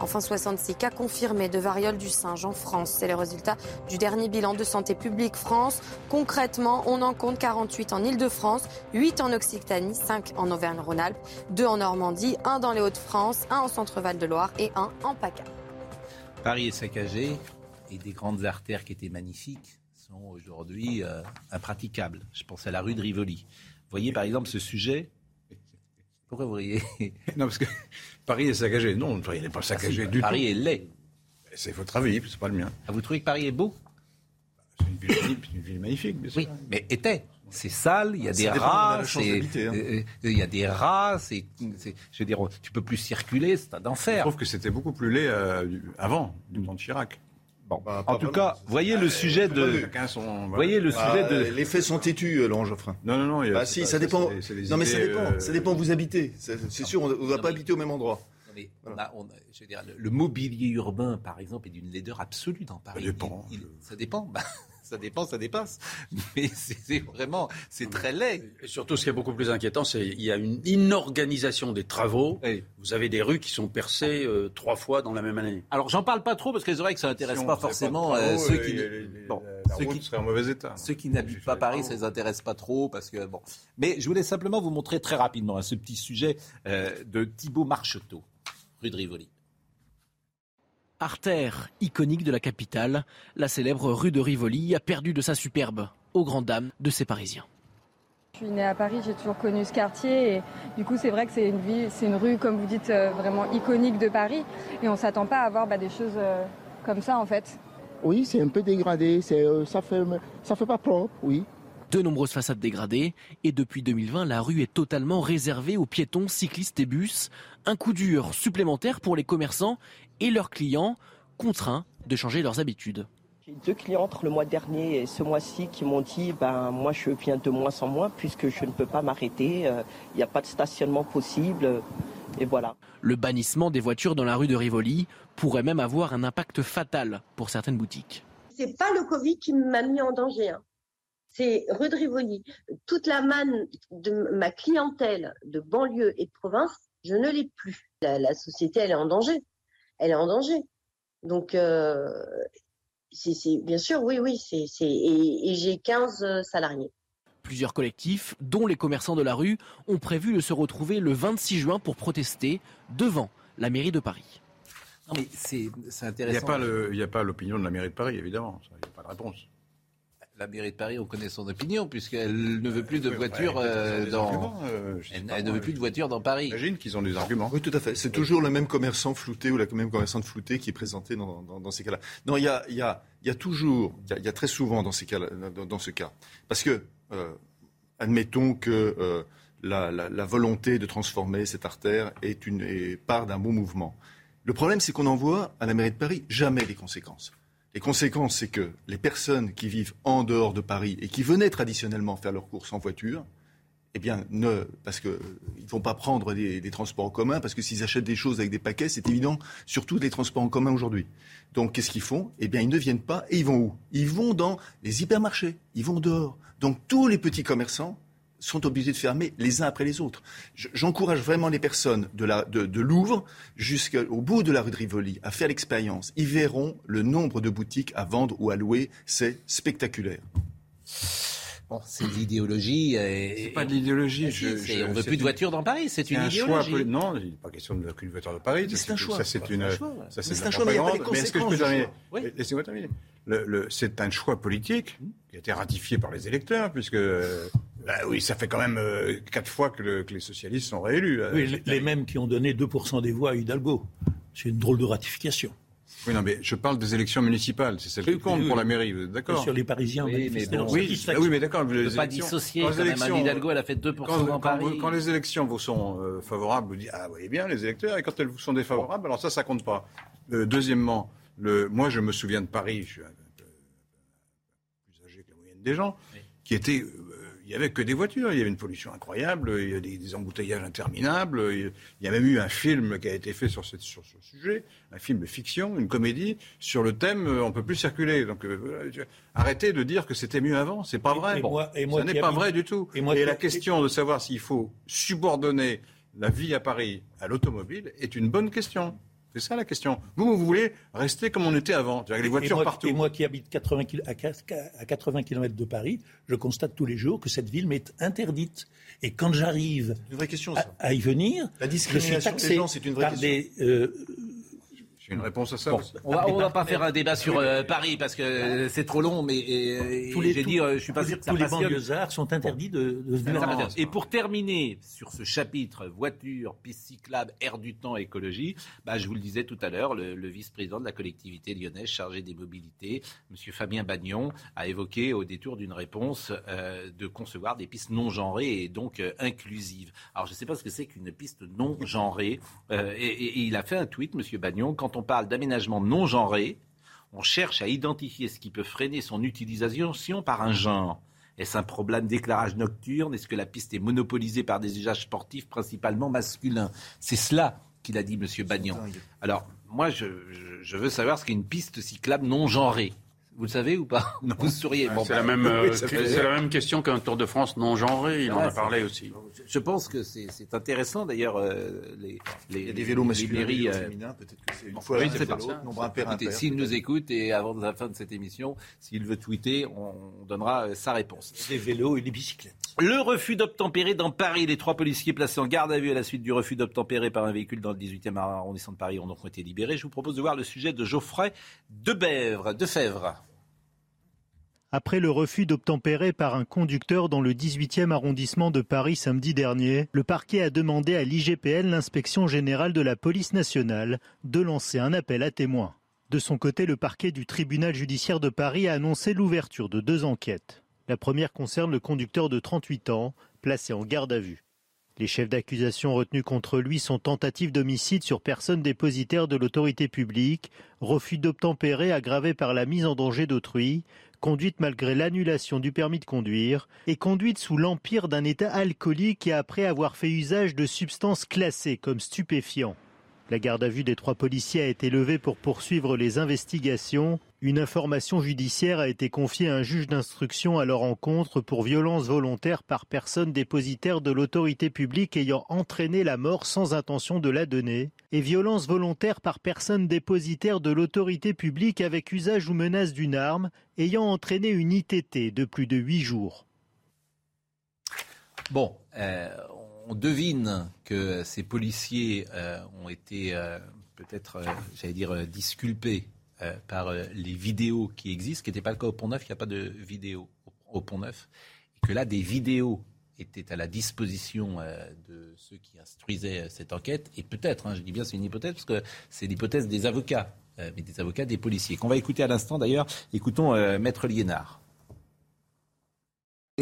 Enfin, 66 cas confirmés de variole du singe en France. C'est le résultat du dernier bilan de Santé publique France. Concrètement, on en compte 48 en Ile-de-France, 8 en Occitanie, 5 en Auvergne-Rhône-Alpes, 2 en Normandie, 1 dans les Hauts-de-France, 1 en Centre-Val de Loire et 1 en PACA. Paris est saccagé et des grandes artères qui étaient magnifiques sont aujourd'hui euh, impraticables. Je pense à la rue de Rivoli. Voyez par exemple ce sujet pourquoi vous riez Non, parce que Paris est saccagé. Non, il n'est pas saccagé du tout. Paris est laid. C'est votre avis, c'est pas le mien. Ah, vous trouvez que Paris est beau C'est une, ville magnifique, bien sûr. Oui, mais était. C'est sale, il y a des rats, hein. euh, il y a des rats, c'est, je veux dire, tu peux plus circuler, c'est un enfer. Je trouve que c'était beaucoup plus laid euh, avant, du temps de Chirac. Bah, en tout cas, voyez le sujet de. Voyez le sujet de. Les faits sont têtus, euh, Laurent Geoffrin. Non, non, non. bah, si, ça dépend. non, mais ça dépend. Ça dépend où vous habitez. C'est sûr, on ne va pas habiter au même endroit. je veux dire, le, mobilier urbain, par exemple, est d'une laideur absolue dans Paris. Ça dépend. ça dépend. Ça dépend, ça dépasse. Mais c'est vraiment, c'est très laid. Et surtout, ce qui est beaucoup plus inquiétant, c'est qu'il y a une inorganisation des travaux. Vous avez des rues qui sont percées euh, trois fois dans la même année. Alors, j'en parle pas trop parce que c'est vrai que ça n'intéresse pas forcément euh, ceux qui. bon, ceux qui, en mauvais état. Ceux qui n'habitent pas Paris, ça les intéresse pas trop parce que bon. Mais je voulais simplement vous montrer très rapidement hein, ce petit sujet euh, de Thibaut Marcheteau, rue de Rivoli. Artère iconique de la capitale, la célèbre rue de Rivoli a perdu de sa superbe, aux grandes dames de ses Parisiens. Je suis née à Paris, j'ai toujours connu ce quartier et du coup c'est vrai que c'est une ville, c'est une rue comme vous dites euh, vraiment iconique de Paris et on s'attend pas à avoir bah, des choses euh, comme ça en fait. Oui, c'est un peu dégradé, c'est, euh, ça fait ça fait pas propre, oui. De nombreuses façades dégradées et depuis 2020 la rue est totalement réservée aux piétons, cyclistes et bus. Un coup dur supplémentaire pour les commerçants et leurs clients contraints de changer leurs habitudes. J'ai deux clients entre le mois dernier et ce mois-ci qui m'ont dit ben moi je viens de moins en moins puisque je ne peux pas m'arrêter, euh, il n'y a pas de stationnement possible et voilà. Le bannissement des voitures dans la rue de Rivoli pourrait même avoir un impact fatal pour certaines boutiques. C'est pas le Covid qui m'a mis en danger. Hein. C'est rue de Rivoli. Toute la manne de ma clientèle de banlieue et de province, je ne l'ai plus. la société, elle est en danger elle est en danger. Donc, euh, c'est bien sûr, oui, oui, c'est et, et j'ai 15 euh, salariés. Plusieurs collectifs, dont les commerçants de la rue, ont prévu de se retrouver le 26 juin pour protester devant la mairie de Paris. Non mais c'est intéressant. Il n'y a pas l'opinion de la mairie de Paris, évidemment. Il n'y a pas de réponse la mairie de Paris, on connaît son opinion, puisqu'elle ne veut plus de voitures euh, dans. Euh, elle, ne veut plus de voitures dans Paris. J'imagine qu'ils ont des arguments. Oui, tout à fait. C'est toujours le même commerçant flouté ou la même commerçante floutée qui est présenté dans, dans, ces cas-là. Non, il y a, y, a, y a, toujours, il y, a, très souvent dans, ces cas dans, dans, ce cas. Parce que, euh, admettons que la, la, la, volonté de transformer cette artère est, une, est part d'un bon mouvement. Le problème, c'est qu'on en voit à la mairie de Paris jamais les conséquences. Les conséquences, c'est que les personnes qui vivent en dehors de Paris et qui venaient traditionnellement faire leurs courses en voiture eh bien, ne, parce qu'ils ne vont pas prendre des, transports en commun, parce que s'ils achètent des choses avec des paquets, c'est évident, surtout les transports en commun aujourd'hui. Donc, qu'est-ce qu'ils font? Eh bien, ils ne viennent pas et ils vont où? Ils vont dans les hypermarchés, ils vont dehors. Donc, tous les petits commerçants sont obligés de fermer les uns après les autres. J'encourage vraiment les personnes de, la, de, de Louvre jusqu'au bout de la rue de Rivoli à faire l'expérience. Ils verront le nombre de boutiques à vendre ou à louer. C'est spectaculaire c'est l'idéologie. C'est pas de l'idéologie. on ne veut plus de voitures dans Paris, c'est une idéologie. Choix, non, il n'est pas question de qu'une voiture de Paris. C'est un choix. Ça, c'est une. Ça, c'est un choix, mais il n'y a pas de conséquences. est-ce que je peux terminer Laissez-moi terminer. c'est un choix politique qui a été ratifié par les électeurs, puisque. Bah oui, ça fait quand même euh, quatre fois que, les socialistes sont réélus. Euh, oui, les, les mêmes qui ont donné 2% des voix à Hidalgo. C'est une drôle de ratification. Oui, non, mais je parle des élections municipales. C'est celle qui compte pour la mairie, d'accord Sur les Parisiens, oui, mais, oui, mais d'accord. On ne peut pas dissocier quand, même. Anne Hidalgo, elle a fait 2% quand, dans Paris. Quand, les élections vous sont euh, favorables, vous dites Ah, vous voyez bien, les électeurs. Et quand elles vous sont défavorables, alors ça, ça compte pas. Euh, deuxièmement, le, moi, je me souviens de Paris, je suis un peu plus âgé que la moyenne des gens, qui était n'y avait que des voitures, il y avait une pollution incroyable, il y a des, embouteillages interminables, il y a même eu un film qui a été fait sur, ce sujet, un film de fiction, une comédie, sur le thème euh, on ne peut plus circuler. Donc euh, arrêtez de dire que c'était mieux avant, c'est pas vrai. Et, Ce n'est pas vrai du tout. Et, et la question de savoir s'il faut subordonner la vie à Paris à l'automobile est une bonne question. C'est ça la question. Vous, vous voulez rester comme on était avant, avec les voitures partout. Et moi qui habite 80 à 80 km de Paris, je constate tous les jours que cette ville m'est interdite. Et quand j'arrive à, y venir, la discrimination je suis taxé c'est une vraie question. des euh, une réponse à ça. on va, va pas faire un débat sur euh, Paris parce que c'est trop long, mais tous les, j'ai dit, euh, je suis pas sûr que tous les banlieusards sont interdits de, de venir Et pour terminer sur ce chapitre voiture, piste cyclable, air du temps, écologie, bah, je vous le disais tout à l'heure, le, vice-président de la collectivité lyonnaise chargé des mobilités, Monsieur Fabien Bagnon, a évoqué au détour d'une réponse euh, de concevoir des pistes non genrées et donc inclusives. Alors je ne sais pas ce que c'est qu'une piste non genrée, et, et, il a fait un tweet, Monsieur Bagnon, quand on on parle d'aménagement non genré, on cherche à identifier ce qui peut freiner son utilisation par un genre. Est-ce un problème d'éclairage nocturne? Est-ce que la piste est monopolisée par des usages sportifs principalement masculins? C'est cela qu'il a dit, M. Bagnon. Alors, moi, je, veux savoir ce qu'est une piste cyclable non genrée. Vous le savez ou pas non. Vous souriez. c'est la, même, euh, la même question qu'un Tour de France non genré. Il en a parlé aussi. Je pense que c'est intéressant d'ailleurs. Euh, les, les, Il y a des vélos masculins, et euh, féminins. Peut-être que c'est une fois. Nombre impair, S'il nous écoute et avant la fin de cette émission, s'il veut tweeter, on donnera sa réponse. Des vélos et des bicyclettes. Le refus d'obtempérer dans Paris. Les trois policiers placés en garde à vue à la suite du refus d'obtempérer par un véhicule dans le 18e arrondissement de Paris ont donc été libérés. Je vous propose de voir le sujet de Geoffrey Debèvre, de Fèvre. Après le refus d'obtempérer par un conducteur dans le 18e arrondissement de Paris samedi dernier, le parquet a demandé à l'IGPN, l'inspection générale de la police nationale, de lancer un appel à témoins. De son côté, le parquet du tribunal judiciaire de Paris a annoncé l'ouverture de deux enquêtes. La première concerne le conducteur de 38 ans, placé en garde à vue. Les chefs d'accusation retenus contre lui sont tentatives d'homicide sur personne dépositaire de l'autorité publique, refus d'obtempérer aggravé par la mise en danger d'autrui, conduite malgré l'annulation du permis de conduire et conduite sous l'empire d'un état alcoolique et après avoir fait usage de substances classées comme stupéfiants. La garde à vue des trois policiers a été levée pour poursuivre les investigations. Une information judiciaire a été confiée à un juge d'instruction à leur encontre pour violence volontaire par personne dépositaire de l'autorité publique ayant entraîné la mort sans intention de la donner et violence volontaire par personne dépositaire de l'autorité publique avec usage ou menace d'une arme ayant entraîné une ITT de plus de huit jours. Bon, euh, on devine que ces policiers euh, ont été euh, peut-être, euh, j'allais dire, disculpés par les vidéos qui existent, ce qui n'était pas le cas au Pont Neuf, il n'y a pas de vidéo au, Pont Neuf, et que là, des vidéos étaient à la disposition de ceux qui instruisaient cette enquête, et peut-être, hein, je dis bien c'est une hypothèse, parce que c'est l'hypothèse des avocats, mais des avocats des policiers, qu'on va écouter à l'instant d'ailleurs, écoutons Maître Liénard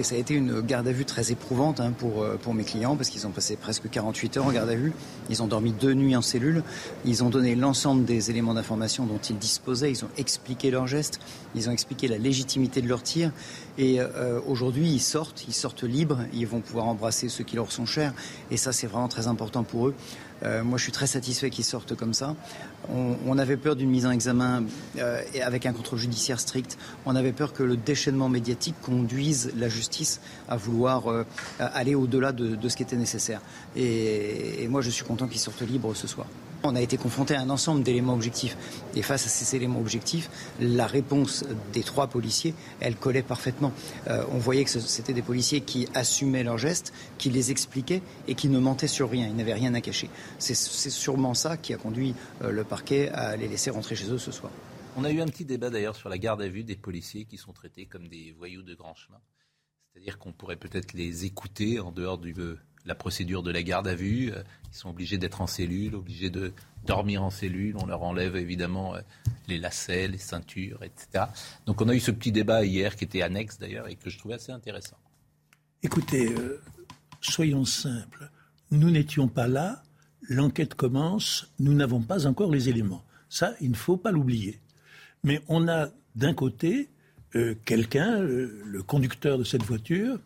Et ça a été une garde à vue très éprouvante hein, pour, euh, pour mes clients parce qu'ils ont passé presque 48 heures en garde à vue. Ils ont dormi deux nuits en cellule. Ils ont donné l'ensemble des éléments d'information dont ils disposaient. Ils ont expliqué leurs gestes. Ils ont expliqué la légitimité de leur tir. Et euh, aujourd'hui, ils sortent. Ils sortent libres. Ils vont pouvoir embrasser ceux qui leur sont chers. Et ça, c'est vraiment très important pour eux. Euh, moi, je suis très satisfait qu'ils sortent comme ça. On, avait peur d'une mise en examen euh, avec un contrôle judiciaire strict. On avait peur que le déchaînement médiatique conduise la justice à vouloir aller au-delà de, ce qui était nécessaire. Et moi, je suis content qu'ils sortent libres ce soir. On a été confronté à un ensemble d'éléments objectifs. Et face à ces éléments objectifs, la réponse des trois policiers, elle collait parfaitement. Euh, on voyait que c'était des policiers qui assumaient leurs gestes, qui les expliquaient et qui ne mentaient sur rien. Ils n'avaient rien à cacher. C'est sûrement ça qui a conduit euh, le parquet à les laisser rentrer chez eux ce soir. On a eu un petit débat d'ailleurs sur la garde à vue des policiers qui sont traités comme des voyous de grand chemin. C'est-à-dire qu'on pourrait peut-être les écouter en dehors du, la procédure de la garde à vue. Euh, ils sont obligés d'être en cellule, obligés de dormir en cellule. On leur enlève évidemment euh, les lacets, les ceintures, etc. Donc on a eu ce petit débat hier qui était annexe d'ailleurs et que je trouvais assez intéressant. Écoutez, euh, soyons simples. Nous n'étions pas là. L'enquête commence. Nous n'avons pas encore les éléments. Ça, il ne faut pas l'oublier. Mais on a d'un côté quelqu'un, le conducteur de cette voiture,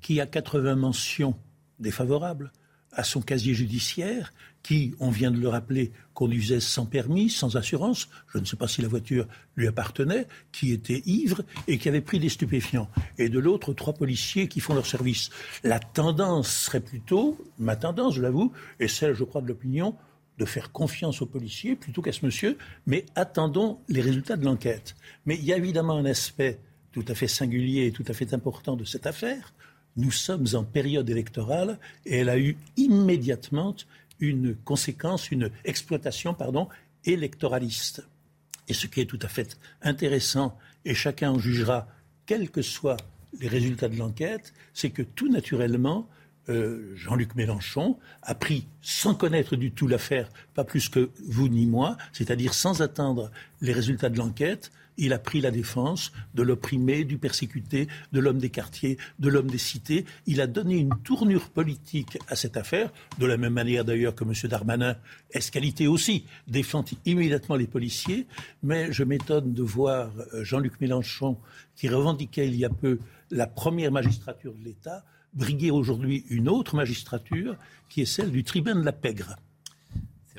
qui a 80 mentions défavorables à son casier judiciaire, qui, on vient de le rappeler, conduisait sans permis, sans assurance, je ne sais pas si la voiture lui appartenait, qui était ivre et qui avait pris des stupéfiants. Et de l'autre, trois policiers qui font leur service. La tendance serait plutôt, ma tendance, je l'avoue, et celle, je crois, de l'opinion, de faire confiance aux policiers plutôt qu'à ce monsieur, mais attendons les résultats de l'enquête. Mais il y a évidemment un aspect tout à fait singulier et tout à fait important de cette affaire, nous sommes en période électorale et elle a eu immédiatement une conséquence, une exploitation, pardon, électoraliste. Et ce qui est tout à fait intéressant, et chacun en jugera, quels que soient les résultats de l'enquête, c'est que tout naturellement, euh, Jean-Luc Mélenchon a pris, sans connaître du tout l'affaire, pas plus que vous ni moi, c'est-à-dire sans attendre les résultats de l'enquête, il a pris la défense de l'opprimé, du persécuté, de l'homme des quartiers, de l'homme des cités. Il a donné une tournure politique à cette affaire, de la même manière d'ailleurs que M. Darmanin, escalité aussi, défend immédiatement les policiers. Mais je m'étonne de voir euh, Jean-Luc Mélenchon, qui revendiquait il y a peu la première magistrature de l'État, briguer aujourd'hui une autre magistrature, qui est celle du tribun de la Pègre.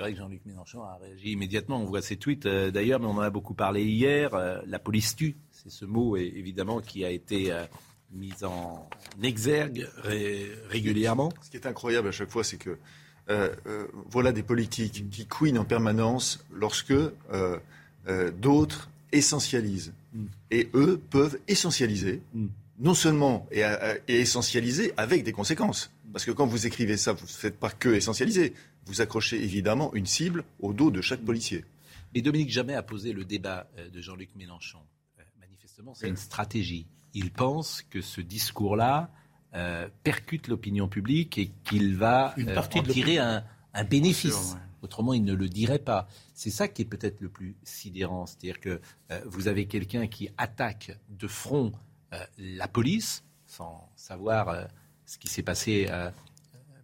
C'est vrai que Jean-Luc Mélenchon a réagi immédiatement. On voit ses tweets euh, d'ailleurs, mais on en a beaucoup parlé hier. Euh, la police tue, c'est ce mot évidemment qui a été euh, mis en exergue régulièrement. Ce qui est incroyable à chaque fois, c'est que voilà des politiques qui couinent en permanence lorsque d'autres essentialisent. Mm. Et eux peuvent essentialiser, mm. non seulement et, et essentialiser avec des conséquences. Parce que quand vous écrivez ça, vous ne faites pas que essentialiser vous accrochez évidemment une cible au dos de chaque policier. Mais Dominique Jamais a posé le débat euh, de Jean-Luc Mélenchon. Euh, manifestement, c'est une stratégie. Il pense que ce discours-là euh, percute l'opinion publique et qu'il va en tirer un, bénéfice. Autrement, il ne le dirait pas. C'est ça qui est peut-être le plus sidérant. C'est-à-dire que vous avez quelqu'un qui attaque de front la police, sans savoir ce qui s'est passé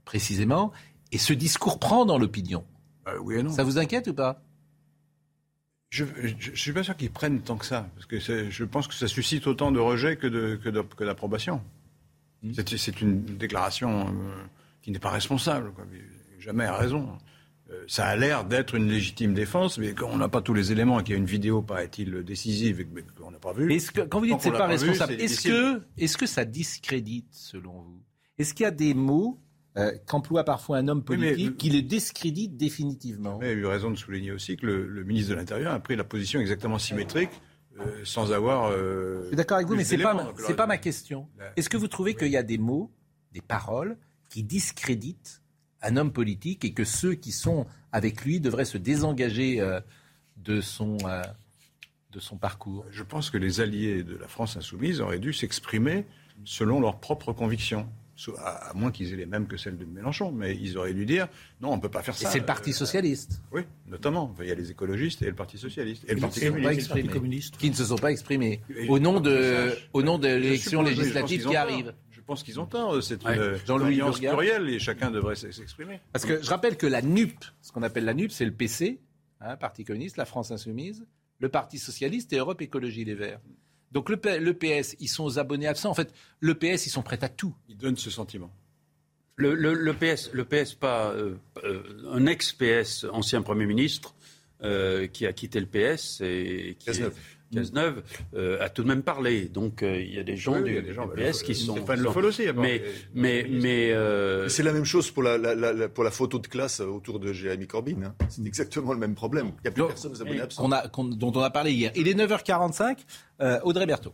précisément, et ce discours prend dans l'opinion. Euh, oui et non. Ça vous inquiète ou pas? Je ne suis pas sûr qu'ils prennent tant que ça, parce que je pense que ça suscite autant de rejet que, d'approbation. Hmm. C'est, une déclaration euh, qui n'est pas responsable. Quoi. Jamais a raison. Euh, ça a l'air d'être une légitime défense, mais quand on n'a pas tous les éléments et qu'il y a une vidéo, paraît-il, décisive et qu'on n'a pas vu. Est-ce que, quand vous dites que c'est pas, responsable, est-ce, que, est-ce que ça discrédite, selon vous? Est-ce qu'il y a des mots euh, qu'emploie parfois un homme politique qui le discrédite définitivement. Vous avez eu raison de souligner aussi que le, ministre de l'Intérieur a pris la position exactement symétrique. Euh, sans avoir. Euh, Je suis d'accord avec vous, mais ce n'est pas, c'est pas ma question. Est-ce que vous trouvez qu'il y a des mots, des paroles qui discréditent un homme politique et que ceux qui sont avec lui devraient se désengager de, son, de son parcours? Je pense que les alliés de la France insoumise auraient dû s'exprimer selon leurs propres convictions À, à moins qu'ils aient les mêmes que celles de Mélenchon. Mais ils auraient dû dire non, on ne peut pas faire Et ça. c'est le Parti Euh, socialiste. Oui, notamment. Il y a les écologistes et le Parti socialiste. Et le Qui Parti ne se sont pas communiste. exprimés. Qui ne se sont pas exprimés. Et Au nom de, sache. au nom de Je l'élection législative qui tort. arrive. Je pense qu'ils ont tort. C'est Ouais. une Jean-Louis alliance Burgat. plurielle et chacun devrait s'exprimer. Parce que je rappelle que la NUP, ce qu'on appelle la NUP, c'est le PC, hein, Parti communiste, la France insoumise, le Parti socialiste et Europe Écologie Les Verts. Donc le, P- le PS, ils sont aux abonnés absents. En fait, le PS, ils sont prêts à tout. Ils donnent ce sentiment. Le, le- le PS, le PS pas euh, euh, un ex-PS, ancien Premier ministre, euh, qui a quitté le PS et qui est- Cazeneuve, euh, a tout de même parlé. Donc euh, il y a des gens Oui, du, des gens, du bah, PS qui le- sont. Stéphane Le Foll aussi, Mais, mais, mais euh, C'est la même chose pour la, la- la- la- pour la photo de classe autour de Jérémy Corbyn. hein. C'est exactement le même problème. Il n'y a plus personne aux abonnés absents. dont on a parlé hier. Il est 9h45. euh, Audrey Berthaud.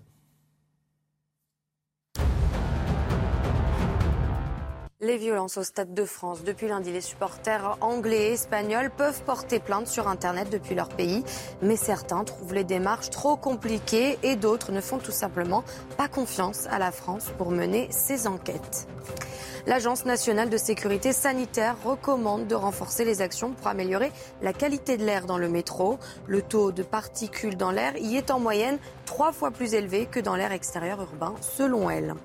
Les violences au Stade de France. Depuis lundi, les supporters anglais et espagnols peuvent porter plainte sur Internet depuis leur pays. Mais certains trouvent les démarches trop compliquées et d'autres ne font tout simplement pas confiance à la France pour mener ces enquêtes. L'Agence nationale de sécurité sanitaire recommande de renforcer les actions pour améliorer la qualité de l'air dans le métro. Le taux de particules dans l'air y est en moyenne trois fois plus élevé que dans l'air extérieur urbain, selon elle.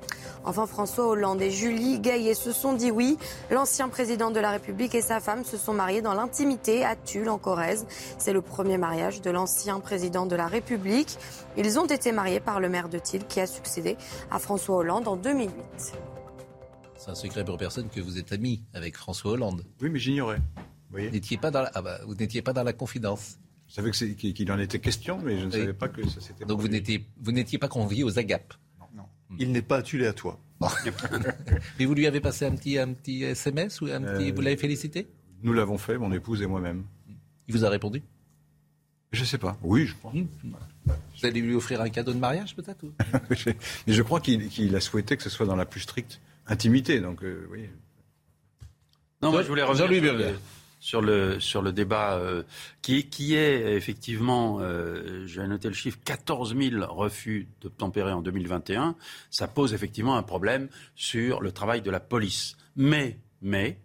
Enfin, François Hollande et Julie Gaillet se sont dit oui. L'ancien président de la République et sa femme se sont mariés dans l'intimité à Tulle, en Corrèze. C'est le premier mariage de l'ancien président de la République. Ils ont été mariés par le maire de Tulle qui a succédé à François Hollande en 2008. C'est un secret pour personne que vous êtes ami avec François Hollande. Oui, mais j'ignorais. Vous voyez n'étiez pas dans la, ah bah, vous n'étiez pas dans la confidence. Je savais qu'il en était question, mais je ne Oui. savais pas que ça s'était Donc vous n'étiez, vous n'étiez pas convié aux agapes. Il n'est pas atulé à toi. Mais vous lui avez passé un petit, un petit SMS ou un petit, Euh, vous l'avez félicité? Nous l'avons fait, mon épouse et moi-même. Il vous a répondu? Je sais pas. Oui, je pense. Vous allez lui offrir un cadeau de mariage peut-être ou- Mais je crois qu'il qu'il a souhaité que ce soit dans la plus stricte intimité. Donc, euh, oui. Non, moi, je voulais revenir Jean-Louis sur le, débat euh, qui est effectivement, euh, j'ai noté le chiffre, 14 000 refus d'obtempérer en 2021. Ça pose effectivement un problème sur le travail de la police. Mais mais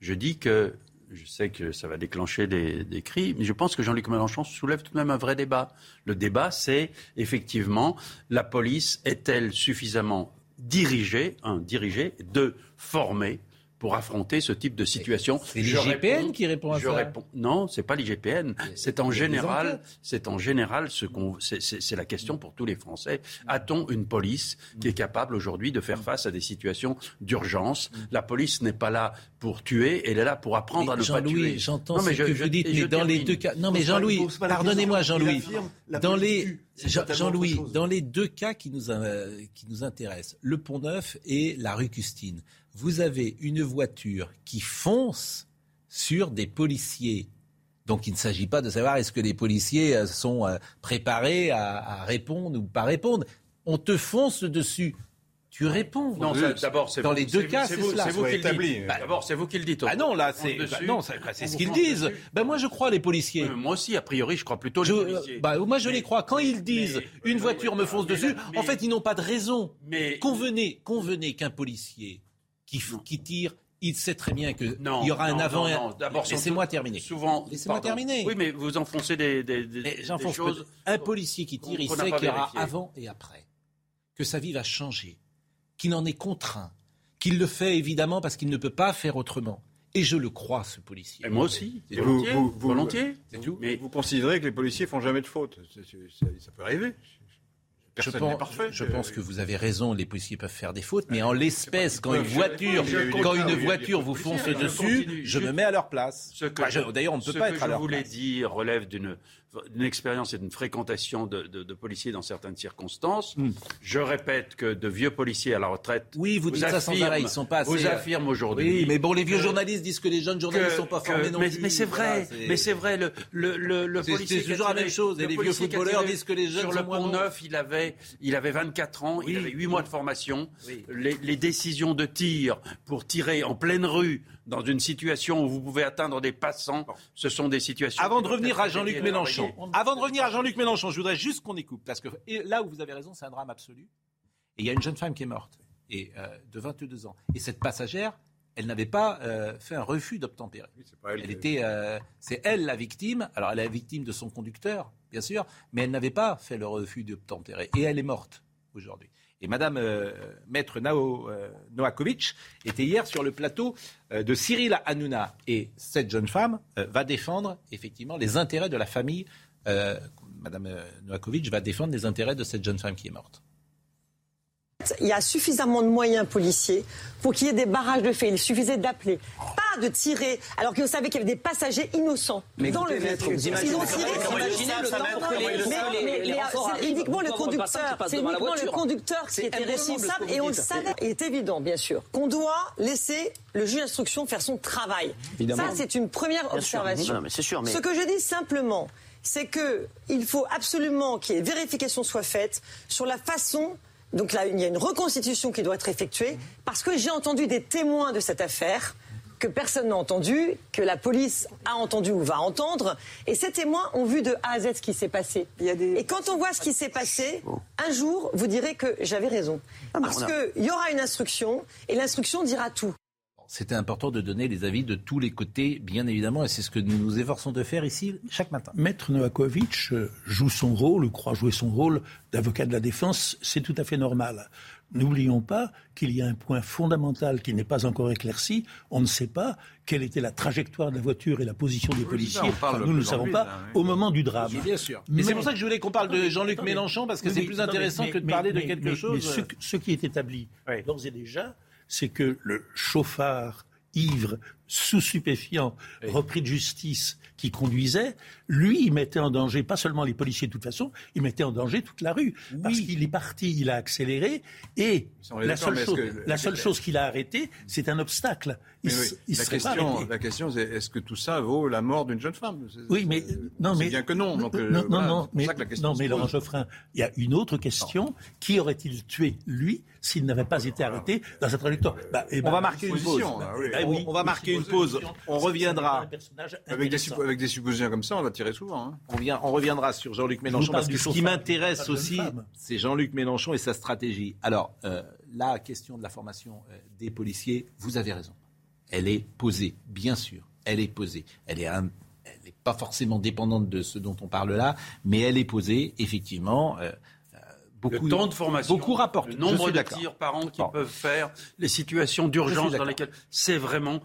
je dis que je sais que ça va déclencher des, des cris, mais je pense que Jean-Luc Mélenchon soulève tout de même un vrai débat. Le débat, c'est effectivement la police est-elle suffisamment dirigée, un dirigée, deux formée pour affronter ce type de situation. C'est l'IGPN réponds- qui répond à je ça. réponds- non, c'est pas l'IGPN. C'est en général, c'est en général ce qu'on, c'est, la question pour tous les Français. A-t-on une police qui est capable aujourd'hui de faire face à des situations d'urgence? La police n'est pas là pour tuer, elle est là pour apprendre à ne pas tuer. Jean-Louis, j'entends Non, ce je- que je- vous dites, mais dans les deux cas. Non, mais Jean-Louis, pardonnez-moi. Jean-Louis. Dans les, Jean-Louis, dans les deux cas qui nous, euh, qui nous intéressent, le Pont Neuf et la rue Custine, vous avez une voiture qui fonce sur des policiers. Donc il ne s'agit pas de savoir est-ce que les policiers euh, sont euh, préparés à, à répondre ou pas répondre. On te fonce dessus. Tu réponds. Non, d'abord, c'est dans vous- les deux cas, c'est cela. c'est vous qui le établi. dites. Bah, D'abord, c'est vous qui le dites. Ah non, là, c'est bah, dessus. non, c'est c'est ce qu'ils disent. dessus. Ben moi, je crois les policiers. Euh, Moi aussi, a priori, je crois plutôt les Je, policiers. bah, moi, je les crois. Quand ils disent mais- une voiture me bah, fonce dessus, en fait, ils n'ont pas de raison. Mais Convenez, convenez qu'un policier qui, tire, il sait très bien que Non, il y aura un avant non, et un. non. D'abord, sont Laissez-moi terminer. Souvent, Laissez-moi terminer. Oui, mais vous enfoncez des, des, des- des j'enfonce choses. Un policier qui tire, il sait qu'il y aura avant et après, que sa vie va changer, qu'il en est contraint, qu'il le fait évidemment parce qu'il ne peut pas faire autrement. Et je le crois, ce policier. Et moi aussi. Et vous- Volontiers. vous- vous- volontiers. C'est tout. Mais Vous considérez que les policiers font jamais de faute. Ça peut arriver. Je Personne n'est pense, parfait. je pense que vous avez raison, les policiers peuvent faire des fautes, mais en l'espèce, quand une voiture, Je quand une voiture vous fonce je dessus, je me mets à leur place. Ce que Enfin, je- je- D'ailleurs, on ne peut ce pas que être à je leur voulais place. dire relève d'une d'une expérience et d'une fréquentation de, de- de policiers dans certaines circonstances. Hmm. Je répète que de vieux policiers à la retraite. Oui, vous dites ça sans arrêt, ils sont pas assez. Vous euh, affirment aujourd'hui. Oui, mais bon, les vieux que- journalistes disent que les jeunes journalistes ne que- sont pas que- formés non mais, plus. mais c'est vrai, Voilà, mais c'est vrai. Le, le, le, le policier c'est toujours la même chose, et le les vieux footballeurs disent que les jeunes Sur le pont neuf, il avait, il avait 24 ans, il avait 8 mois de formation. Les, les décisions de tir pour tirer en pleine rue dans une situation où vous pouvez atteindre des passants, ce sont des situations. Avant de revenir à Jean-Luc Mélenchon, avant de revenir à Jean-Luc Mélenchon, je voudrais juste qu'on écoute, parce que et là où vous avez raison, c'est un drame absolu. Et il y a une jeune femme qui est morte. et de 22 ans. Et cette passagère, elle n'avait pas fait un refus d'obtempérer. elle, était, c'est elle la victime. Alors elle est la victime de son conducteur, bien sûr, mais elle n'avait pas fait le refus d'obtempérer. Et elle est morte aujourd'hui. Et Madame euh, Maître Nao, euh, Noakovic était hier sur le plateau euh, de Cyril Hanouna. Et cette jeune femme va défendre effectivement les intérêts de la famille. Madame Noakovic va défendre les intérêts de cette jeune femme qui est morte. Il y a suffisamment de moyens policiers pour qu'il y ait des barrages de faits. Il suffisait d'appeler, pas de tirer, alors que vous savez qu'il y avait des passagers innocents dans le véhicule. Ils ont tiré. C'est uniquement le conducteur. C'est uniquement le conducteur qui était responsable et on le savait. Il est évident, bien sûr, qu'on doit laisser le juge d'instruction faire son travail. Ça, c'est une première observation. Ce que je dis simplement, c'est qu'il faut absolument qu'il y ait vérification soit faite sur la façon donc là, il y a une reconstitution qui doit être effectuée parce que j'ai entendu des témoins de cette affaire que personne n'a entendu, que la police a entendu ou va entendre. Et ces témoins ont vu de A à Z ce qui s'est passé. Et quand on voit ce qui s'est passé, un jour, vous direz que j'avais raison. Ah, parce qu'il y aura une instruction et l'instruction dira tout. C'était important de donner les avis de tous les côtés, bien évidemment, et c'est ce que nous nous efforçons de faire ici chaque matin. Maître Novakovic euh, joue son rôle, croit jouer son rôle d'avocat de la défense, c'est tout à fait normal. N'oublions pas qu'il y a un point fondamental qui n'est pas encore éclairci. On ne sait pas quelle était la trajectoire de la voiture et la position des policiers. nous ne le savons pas au moment du drame. bien sûr. Mais, c'est pour ça que je voulais qu'on parle de Jean-Luc Mélenchon parce que c'est plus intéressant que de parler de quelque chose. Mais ce, qui est établi d'ores et déjà, c'est que le chauffard ivre, sous stupéfiant, repris de justice, qui conduisait, lui, il mettait en danger pas seulement les policiers de toute façon, il mettait en danger toute la rue. Parce qu'il est parti, il a accéléré, et la seule, chose, la seule chose qu'il a arrêté, c'est un obstacle. La, question, la, question, c'est est-ce que tout ça vaut la mort d'une jeune femme? Oui, mais non, mais bien que non. Donc, euh, non, non, mais, non, mais Laurent Geoffrin, il y a une autre question qui aurait-il tué lui s'il n'avait pas été arrêté dans sa trajectoire? Bah, eh on va ben, marquer une pause. on, va marquer une pause. On reviendra avec des, avec des suppositions comme ça, on va tirer souvent. Hein. On, vient, on reviendra sur Jean-Luc Mélenchon parce que ce qui m'intéresse aussi, c'est Jean-Luc Mélenchon et sa stratégie. Alors, euh, la question de la formation euh, des policiers, vous avez raison. Elle est posée, bien sûr. Elle est posée. Elle est n'est pas forcément dépendante de ce dont on parle là, mais elle est posée, effectivement. Euh, beaucoup, le temps de formation, beaucoup rapportent. Le nombre de tirs par an qu'ils peuvent faire, les situations d'urgence dans lesquelles c'est vraiment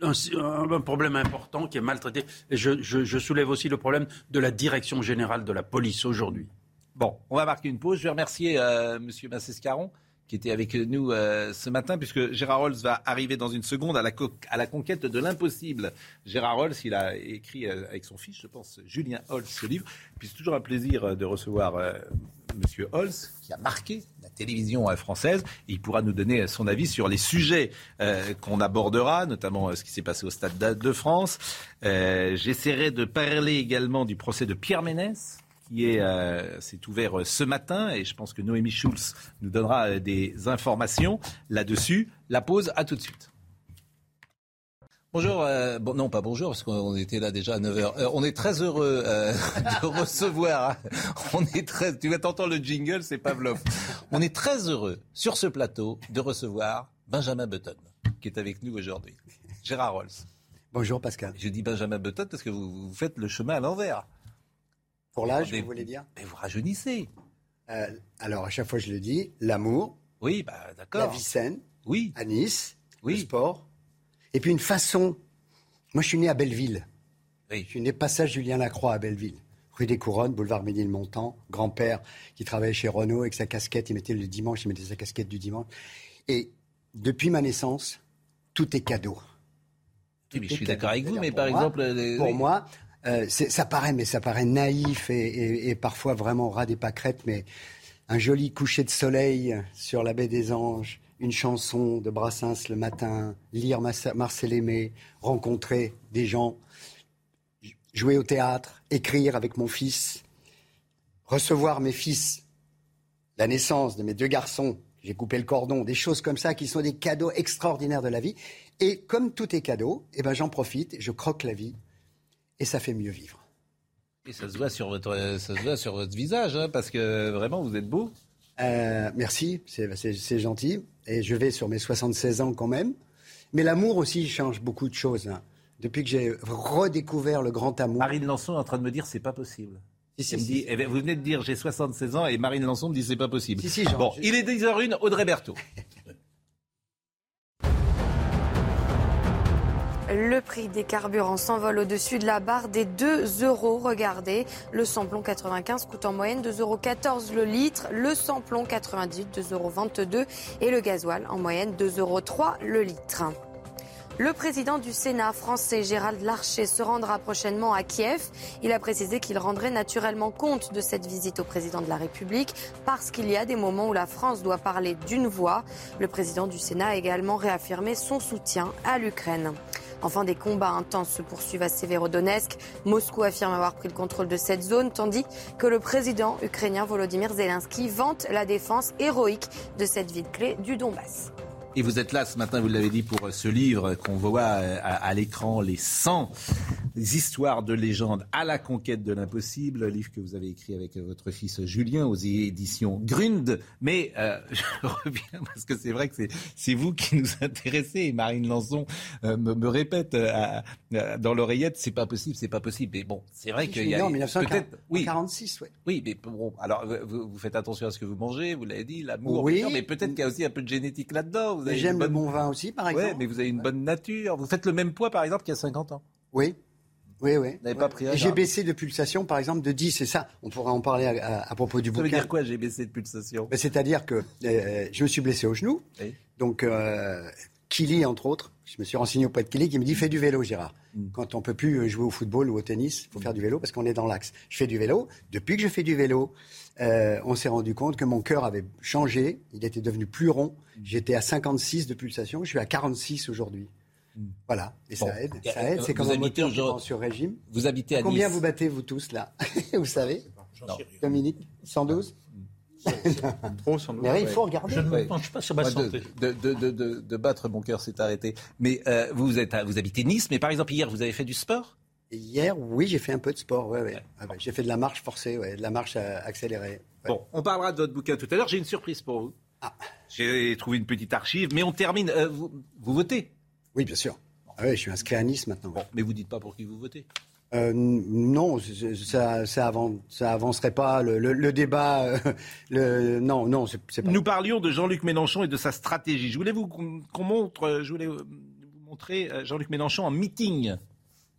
un, problème important qui est maltraité. Et je, soulève aussi le problème de la direction générale de la police aujourd'hui. Bon, on va marquer une pause. Je vais remercier euh, M. Massescaron qui était avec nous euh, ce matin, puisque Gérard Rolls va arriver dans une seconde à la, la conquête de l'impossible. Gérard Rolls, il a écrit euh, avec son fils, je pense, Julien Holz, ce livre. Puis c'est toujours un plaisir de recevoir M. Holz, qui a marqué télévision euh, française. il pourra nous donner son avis sur les sujets euh, qu'on abordera, notamment euh, ce qui s'est passé au Stade de France. J'essaierai de parler également du procès de Pierre Ménès qui est s'est ouvert ce matin et je pense que Noémie Schulz nous donnera des informations là-dessus. La pause, à tout de suite. Bonjour, euh, bon, non pas bonjour, parce qu'on était là déjà à 9h. Euh, on est très heureux euh, de recevoir, on est très, tu vas t'entendre le jingle, c'est Pavlov. On est très heureux sur ce plateau de recevoir Benjamin Button, qui est avec nous aujourd'hui. Gérard Rolls. Bonjour Pascal. Je dis Benjamin Button parce que vous, faites le chemin à l'envers. Pour l'âge, vous voulez dire Mais vous rajeunissez. alors à chaque fois je le dis, l'amour. Oui, bah d'accord. La vie saine. Oui. À Nice. Oui. Le sport et puis une façon. Moi, je suis né à Belleville. Je suis né passage Julien Lacroix à Belleville. Rue des Couronnes, boulevard Ménilmontant. Grand-père qui travaillait chez Renault avec sa casquette. Il mettait le dimanche, il mettait sa casquette du dimanche. Et depuis ma naissance, tout est cadeau. je suis d'accord avec vous, mais par exemple. Pour moi, euh, ça paraît, mais ça paraît naïf et, parfois vraiment ras des pâquerettes, mais un joli coucher de soleil sur la baie des Anges, une chanson de Brassens le matin, lire Marcel Aimé, rencontrer des gens, jouer au théâtre, écrire avec mon fils, recevoir mes fils, la naissance de mes deux garçons, j'ai coupé le cordon, des choses comme ça qui sont des cadeaux extraordinaires de la vie. Et comme tout est cadeau, eh ben j'en profite, je croque la vie et ça fait mieux vivre. Et ça se voit sur votre, ça se voit sur votre visage, hein, parce que vraiment vous êtes beau. Euh, merci, c'est- gentil. Et je vais sur mes 76 ans quand même. Mais l'amour aussi change beaucoup de choses. hein. Depuis que j'ai redécouvert le grand amour. Marine Lançon est en train de me dire c'est pas possible. Si, si, Elle me si. dit, eh bien, vous venez de dire j'ai 76 ans et Marine Lançon me dit c'est pas possible. Bon, je- il est 10h01, Audrey Berthaud. Le prix des carburants s'envole au-dessus de la barre des 2 euros. Regardez, le samplon 95 coûte en moyenne 2,14 euros le litre, le samplon 98 2,22 euros et le gasoil en moyenne 2,03 euros le litre. Le président du Sénat français, Gérald Larcher, se rendra prochainement à Kiev. Il a précisé qu'il rendrait naturellement compte de cette visite au président de la République parce qu'il y a des moments où la France doit parler d'une voix. Le président du Sénat a également réaffirmé son soutien à l'Ukraine. Enfin, des combats intenses se poursuivent à Severodonetsk. Moscou affirme avoir pris le contrôle de cette zone, tandis que le président ukrainien Volodymyr Zelensky vante la défense héroïque de cette ville clé du Donbass. Et vous êtes là ce matin, vous l'avez dit, pour ce livre qu'on voit euh, à, à l'écran, Les 100 histoires de légende à la conquête de l'impossible, livre que vous avez écrit avec votre fils Julien aux éditions Grund. Mais euh, je reviens parce que c'est vrai que c'est- vous qui nous intéressez et Marine Lançon euh, me, me répète euh, dans l'oreillette, c'est pas possible, c'est pas possible. Mais bon, c'est vrai qu'il y a en peut-être... Oui, 1946, ouais. oui, mais bon, alors vous, vous faites attention à ce que vous mangez, vous l'avez dit, l'amour, Oui. mais peut-être qu'il y a aussi un peu de génétique là-dedans. Vous avez J'aime une le bonne- bon vin aussi, par exemple. mais vous avez une bonne nature. Vous faites le même poids, par exemple, qu'il y a 50 ans. Oui. Oui, oui. Vous n'avez pas pris J'ai baissé de pulsation, par exemple, de 10, c'est ça. On pourrait en parler à, à- à propos du Ça veut bouquin. dire quoi, j'ai baissé de pulsation? Ben, C'est-à-dire que euh, je me suis blessé au genou. Oui. Donc, euh, Kili, entre autres, je me suis renseigné auprès de Kili, qui me dit fais du vélo, Gérard. Mm. Quand on peut plus jouer au football ou au tennis, il faut faire du vélo parce qu'on est dans l'axe. Je fais du vélo. Depuis que je fais du vélo, euh, on s'est rendu compte que mon cœur avait changé. Il était devenu plus rond. J'étais à 56 de pulsation. Je suis à 46 aujourd'hui. Voilà. Et Bon. ça aide. Ça aide. C'est comme vous un habitez moteur prend sur régime. Vous habitez à Combien Nice. vous battez, vous tous, là Vous savez Non. Dominique 112 Trop sans doute. Mais il Ouais. faut regarder. Je ne Ouais. me penche pas sur ma santé. de, de, de, de- de battre mon cœur s'est arrêté. Mais euh, vous, êtes à- vous habitez Nice, mais par exemple, hier, vous avez fait du sport? Hier, oui, j'ai fait un peu de sport. Ouais, ouais. Ah ouais, J'ai fait de la marche forcée, de la marche euh, accélérée. Bon, on parlera de votre bouquin tout à l'heure. J'ai une surprise pour vous. J'ai trouvé une petite archive, mais on termine. Euh, vous, vous votez Oui, bien sûr. Ah je suis inscrit à Nice maintenant. Bon, mais vous dites pas pour qui vous votez. Euh, non, ça, ça, avan- ça avancerait pas le, le- le débat. euh, le, non, non, c'est pas. Nous parlions de Jean-Luc Mélenchon et de sa stratégie. Je voulais vous qu'on montre, je voulais vous montrer Jean-Luc Mélenchon en meeting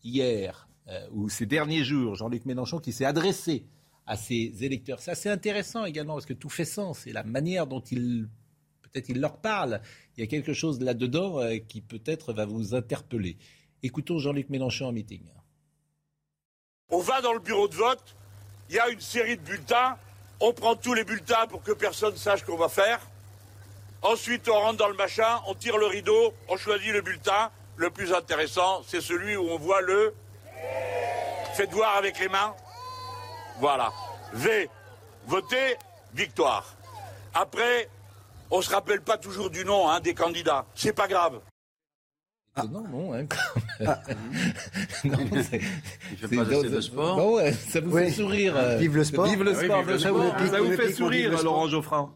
hier euh, ou ces derniers jours. Jean-Luc Mélenchon qui s'est adressé à ses électeurs. C'est assez intéressant également parce que tout fait sens et la manière dont il peut-être leur parle. Il y a quelque chose là-dedans euh, qui peut-être va vous interpeller. Écoutons Jean-Luc Mélenchon en meeting. On va dans le bureau de vote, il y a une série de bulletins, on prend tous les bulletins pour que personne sache qu'on va faire. Ensuite, on rentre dans le machin, on tire le rideau, on choisit le bulletin. Le plus intéressant, c'est celui où on voit le. Faites voir avec les mains. Voilà. V. Voter, victoire. Après, on se rappelle pas toujours du nom hein, des candidats. C'est pas grave. Non, non, hein, quand même. non, c'est pas dans- de sport. Bon, ouais, ça vous Oui. fait sourire. euh, Vive le sport. Vive le Ah oui, sport. vive le ça sport. vous- ça vous fait sourire. Laurent Geoffrin.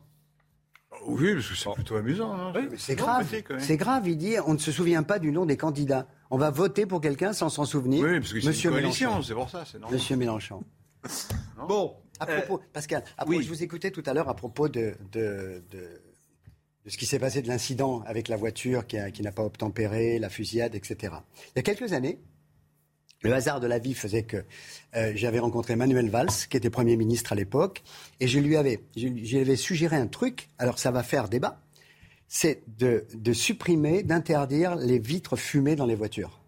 Oui, parce que c'est plutôt amusant. hein. C'est grave. C'est grave. Il dit on ne se souvient pas du nom des candidats. On va voter pour quelqu'un sans s'en souvenir. Oui, parce que c'est une coalition, c'est pour ça, c'est normal. Monsieur Mélenchon. Bon, À propos, Pascal, à propos- oui. je vous écoutais tout à l'heure à propos de, de, de, de ce qui s'est passé de l'incident avec la voiture qui n'a pas obtempéré, la fusillade, etc. Il y a quelques années, le hasard de la vie faisait que euh, j'avais rencontré Manuel Valls, qui était Premier ministre à l'époque, et je lui avais, je, lui- je lui avais suggéré un truc, alors ça va faire débat, c'est de, de supprimer, d'interdire les vitres fumées dans les voitures.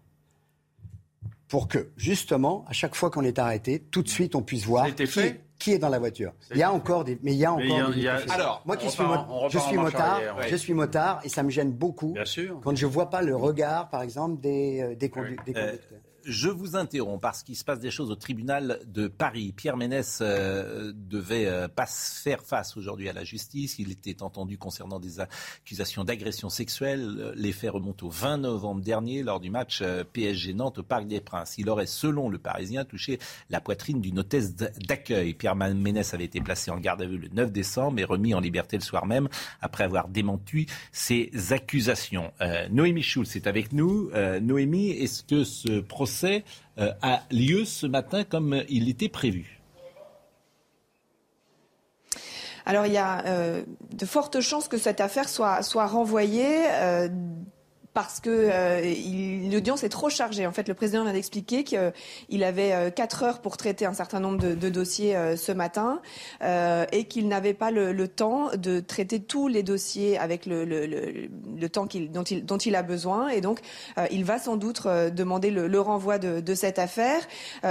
Pour que, justement, à chaque fois qu'on est arrêté, tout de suite on puisse voir qui, est, qui est dans la voiture. Il y a encore des, mais il y a encore des y a-. Alors, moi qui suis, en- je suis motard, arrière, ouais. je suis motard et ça me gêne beaucoup Bien sûr. quand je vois pas le regard, par exemple, des, euh, des, condu- des Euh, conducteurs. Je vous interromps parce qu'il se passe des choses au tribunal de Paris. Pierre Ménès euh, devait euh, pas faire face aujourd'hui à la justice. Il était entendu concernant des accusations d'agression sexuelle. Les faits remontent au 20 novembre dernier lors du match euh, PSG Nantes au Parc des Princes. Il aurait, selon le Parisien, touché la poitrine d'une hôtesse d'accueil. Pierre Ménès avait été placé en garde à vue le 9 décembre et remis en liberté le soir même après avoir démenti ces accusations. Noémie Schulz est avec nous. Noémie, est-ce que ce procès euh, a lieu ce matin comme il était prévu. Alors il y a euh, de fortes chances que cette affaire soit, renvoyée. Euh, parce que euh, l'audience est trop chargée. En fait, le président vient d'expliquer qu'il avait euh, quatre heures pour traiter un certain nombre de, dossiers euh, ce matin et qu'il n'avait pas le, temps de traiter tous les dossiers avec le, temps dont, il, a besoin. Et donc, il va sans doute demander le, renvoi de, cette affaire.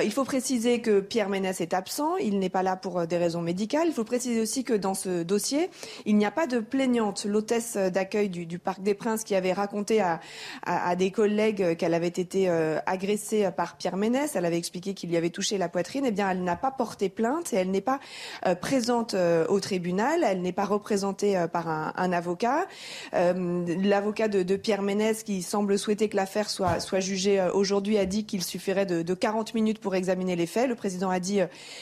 il faut préciser que Pierre Ménès est absent. Il n'est pas là pour des raisons médicales. Il faut préciser aussi que dans ce dossier, il n'y a pas de plaignante. L'hôtesse d'accueil du Parc des Princes qui avait raconté à à, des collègues qu'elle avait été euh, agressée par Pierre Ménès. Elle avait expliqué qu'il lui avait touché la poitrine. Eh bien, elle n'a pas porté plainte et elle n'est pas euh, présente euh, au tribunal. Elle n'est pas représentée par un, avocat. L'avocat de, Pierre Ménès, qui semble souhaiter que l'affaire soit, jugée aujourd'hui, a dit qu'il suffirait de, de, 40 minutes pour examiner les faits. Le président a dit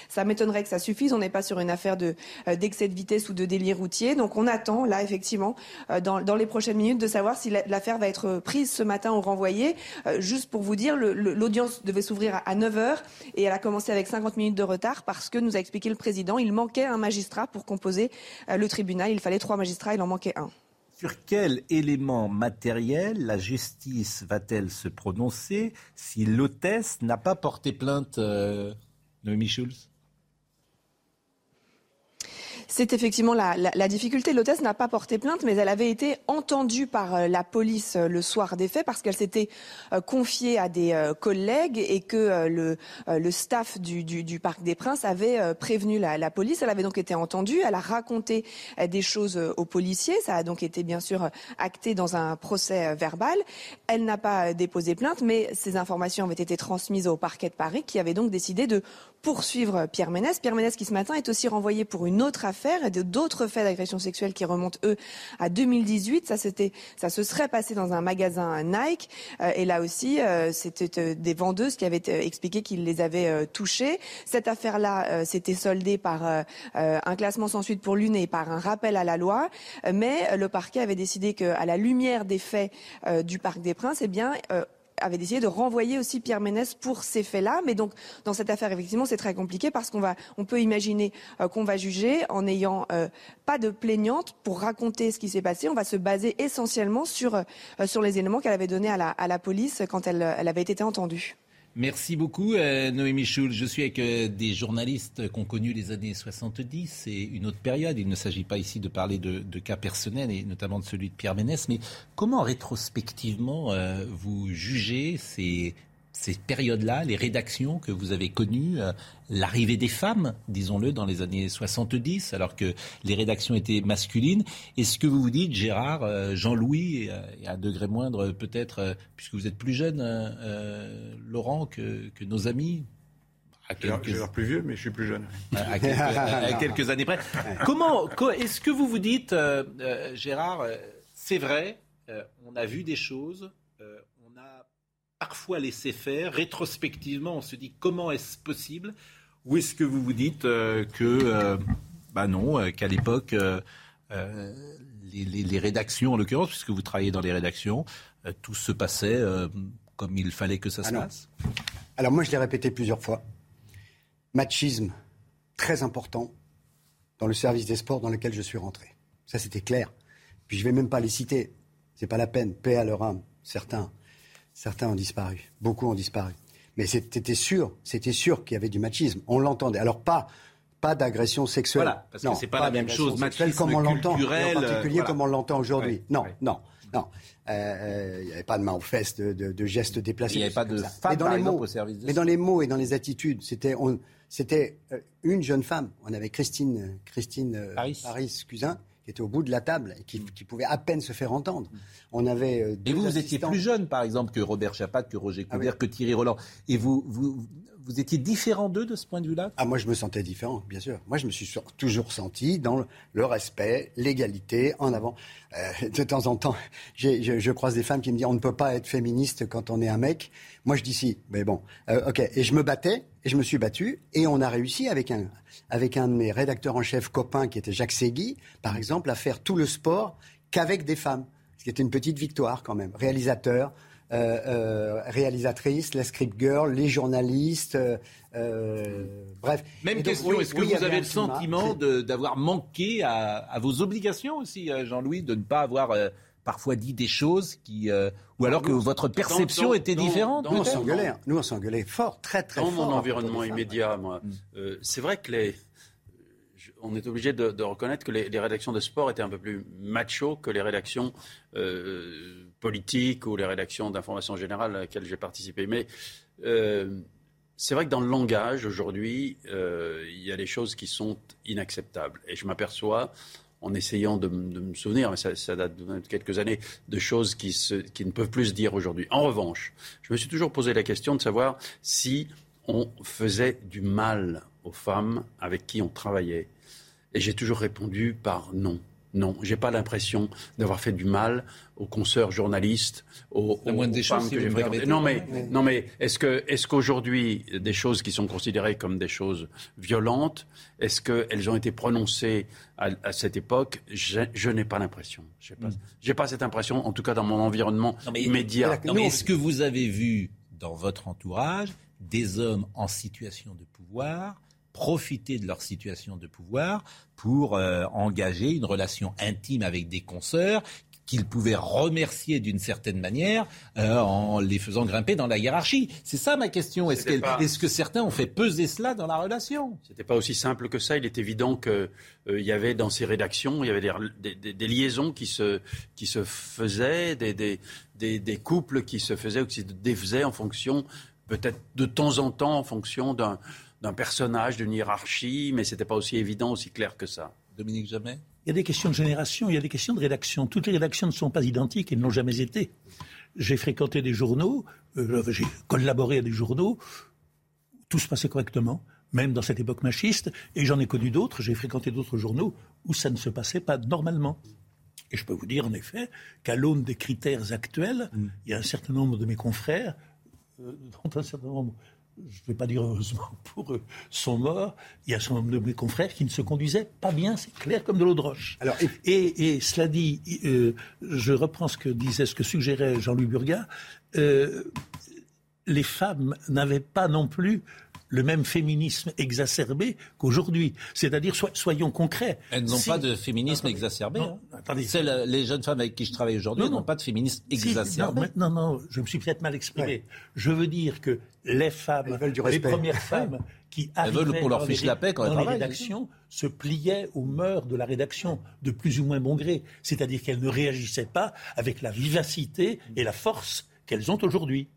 ça m'étonnerait que ça suffise. On n'est pas sur une affaire d'excès de, vitesse ou de délire routier. Donc on attend là effectivement dans les prochaines minutes de savoir si l'affaire va être prise ce matin au renvoyé. Euh, juste pour vous dire, l'audience devait s'ouvrir à 9h et elle a commencé avec 50 minutes de retard parce que nous a expliqué le président, il manquait un magistrat pour composer euh, le tribunal. Il fallait trois magistrats, il en manquait un. Sur quel élément matériel la justice va-t-elle se prononcer si l'hôtesse n'a pas porté plainte, euh, Noémie Schulz? C'est effectivement la, la, difficulté. L'hôtesse n'a pas porté plainte, mais elle avait été entendue par euh, la police euh, le soir des faits parce qu'elle s'était euh, confiée à des collègues et que le, staff du, Parc des Princes avait prévenu la, la, police. Elle avait donc été entendue. Elle a raconté des choses aux policiers. Ça a donc été bien sûr acté dans un procès verbal. Elle n'a pas déposé plainte, mais ces informations avaient été transmises au parquet de Paris qui avait donc décidé de poursuivre Pierre Ménès. Pierre Ménès qui ce matin est aussi renvoyé pour une autre affaire et d'autres faits d'agression sexuelle qui remontent eux à 2018. Ça c'était, ça se serait passé dans un magasin Nike euh, et là aussi euh, c'était euh, des vendeuses qui avaient expliqué qu'ils les avaient touchées. Cette affaire-là s'était soldée par un classement sans suite pour l'une et par un rappel à la loi, mais le parquet avait décidé qu'à la lumière des faits du Parc des Princes, eh bien avait décidé de renvoyer aussi Pierre Ménès pour ces faits-là. Mais donc, dans cette affaire, effectivement, c'est très compliqué parce qu'on va, on peut imaginer euh, qu'on va juger en n'ayant euh, pas de plaignante pour raconter ce qui s'est passé. On va se baser essentiellement sur, euh, sur les éléments qu'elle avait donnés à la, à la police quand elle, elle avait été entendue. Merci beaucoup, euh, Noémie. Je suis avec euh, des journalistes qui ont connu les années 70 et une autre période. Il ne s'agit pas ici de parler de, cas personnels et notamment de celui de Pierre Ménès, mais comment rétrospectivement euh, vous jugez ces ces périodes-là, les rédactions que vous avez connues, euh, l'arrivée des femmes, disons-le, dans les années 70, alors que les rédactions étaient masculines. Est-ce que vous vous dites, Gérard, euh, Jean-Louis, et, à un degré moindre peut-être, euh, puisque vous êtes plus jeune, Laurent, que, nos amis J'ai l'air plus vieux, mais je suis plus jeune. À, quelques, années près. Comment, est-ce que vous vous dites, Gérard, c'est vrai, on a vu des choses, parfois laisser faire. Rétrospectivement, on se dit comment est-ce possible? Ou est-ce que vous vous dites euh, que, euh, bah non, euh, qu'à l'époque, les, rédactions, en l'occurrence, puisque vous travaillez dans les rédactions, tout se passait comme il fallait que ça se passe? Alors moi, je l'ai répété plusieurs fois. Machisme très important dans le service des sports dans lequel je suis rentré. Ça, c'était clair. Puis je ne vais même pas les citer. C'est pas la peine. Paix à leur âme. Certains Certains ont disparu. Beaucoup ont disparu. Mais c'était sûr, c'était sûr qu'il y avait du machisme. On l'entendait. Alors pas pas d'agression sexuelle. Voilà, parce que c'est pas, la même chose. Machisme comme on l'entend, en particulier comme on l'entend aujourd'hui. non, non, non. Euh, euh, il n'y avait pas de main aux fesses, de, gestes déplacés. Il n'y avait pas de femmes, dans les mots, au service Mais dans les mots et dans les attitudes, c'était c'était euh, une jeune femme. On avait Christine Christine Paris. Cusin qui était au bout de la table et qui, pouvait à peine se faire entendre. On avait. Euh, et vous, vous étiez plus jeune, par exemple, que Robert Chapat, que Roger ah Coudert, que Thierry Roland. Et vous, vous, vous étiez différent d'eux de ce point de vue-là? Ah, moi, je me sentais différent, bien sûr. Moi, je me suis toujours senti dans le, respect, l'égalité, en avant. Euh, de temps en temps, je, je, croise des femmes qui me disent on ne peut pas être féministe quand on est un mec. Moi, je dis si. Mais bon, euh, ok. Et je me battais, et je me suis battu, et on a réussi avec un, avec un de mes rédacteurs en chef copains, qui était Jacques Segui, par exemple, à faire tout le sport qu'avec des femmes. Ce qui était une petite victoire quand même. Réalisateur, euh, euh, réalisatrice, la script girl, les journalistes, euh, bref. Même question, est-ce que vous avez le sentiment d'avoir manqué à, vos obligations aussi, Jean-Louis, de ne pas avoir parfois dit des choses qui, ou alors que votre perception était différente. Nous on s'engueulait, nous on s'engueulait fort, très très fort. Dans mon environnement immédiat, moi, mm. c'est vrai que les, on est obligé de, reconnaître que les, rédactions de sport étaient un peu plus macho que les rédactions euh, politiques ou les rédactions d'information générale à laquelle j'ai participé. Mais euh, c'est vrai que dans le langage, aujourd'hui, euh, il y a des choses qui sont inacceptables. Et je m'aperçois, en essayant de, me souvenir, mais ça, date de quelques années, de choses qui, qui ne peuvent plus se dire aujourd'hui. En revanche, je me suis toujours posé la question de savoir si on faisait du mal aux femmes avec qui on travaillait et j'ai toujours répondu par non. Non, j'ai pas l'impression d'avoir fait du mal aux consoeurs journalistes, aux, aux, des femmes que j'ai fréquentées. Non, mais, non, mais est-ce que, est-ce qu'aujourd'hui, des choses qui sont considérées comme des choses violentes, est-ce qu'elles ont été prononcées à, cette époque? Je, n'ai pas l'impression. J'ai pas, hmm. pas cette impression, en tout cas dans mon environnement immédiat. Non, mais est-ce que vous avez vu dans votre entourage des hommes en situation de pouvoir profiter de leur situation de pouvoir pour euh, engager une relation intime avec des consoeurs qu'ils pouvaient remercier d'une certaine manière euh, en les faisant grimper dans la hiérarchie. C'est ça ma question. Est-ce est que certains ont fait peser cela dans la relation? C'était pas aussi simple que ça. Il est évident qu'il euh, y avait dans ces rédactions, il y avait des, liaisons qui se, qui se faisaient, des, couples qui se faisaient ou qui se défaisaient en fonction, peut-être de temps en temps, en fonction d'un d'un personnage, d'une hiérarchie, mais ce n'était pas aussi évident, aussi clair que ça. Dominique Jamais? Il y a des questions de génération, il y a des questions de rédaction. Toutes les rédactions ne sont pas identiques et ne l'ont jamais été. J'ai fréquenté des journaux, euh, j'ai collaboré à des journaux, tout se passait correctement, même dans cette époque machiste, et j'en ai connu d'autres, j'ai fréquenté d'autres journaux où ça ne se passait pas normalement. Et je peux vous dire en effet qu'à l'aune des critères actuels, mm. il y a un certain nombre de mes confrères, euh, dont un certain nombre je ne vais pas dire heureusement pour eux, sont morts. Il y a un certain nombre de mes confrères qui ne se conduisaient pas bien, c'est clair comme de l'eau de roche. Alors, et, cela dit, euh, je reprends ce que disait, ce que suggérait Jean-Louis Burgat. Euh, les femmes n'avaient pas non plus le même féminisme exacerbé qu'aujourd'hui. C'est-à-dire, soyons concrets. Elles n'ont pas de féminisme exacerbé. Non, hein. les jeunes femmes avec qui je travaille aujourd'hui n'ont pas de féminisme exacerbé. non, non, je me suis peut-être mal exprimé. Je veux dire que les femmes, les premières femmes qui arrivaient pour leur fiche la paix quand dans les rédactions se pliaient aux mœurs de la rédaction de plus ou moins bon gré. C'est-à-dire qu'elles ne réagissaient pas avec la vivacité et la force qu'elles ont aujourd'hui.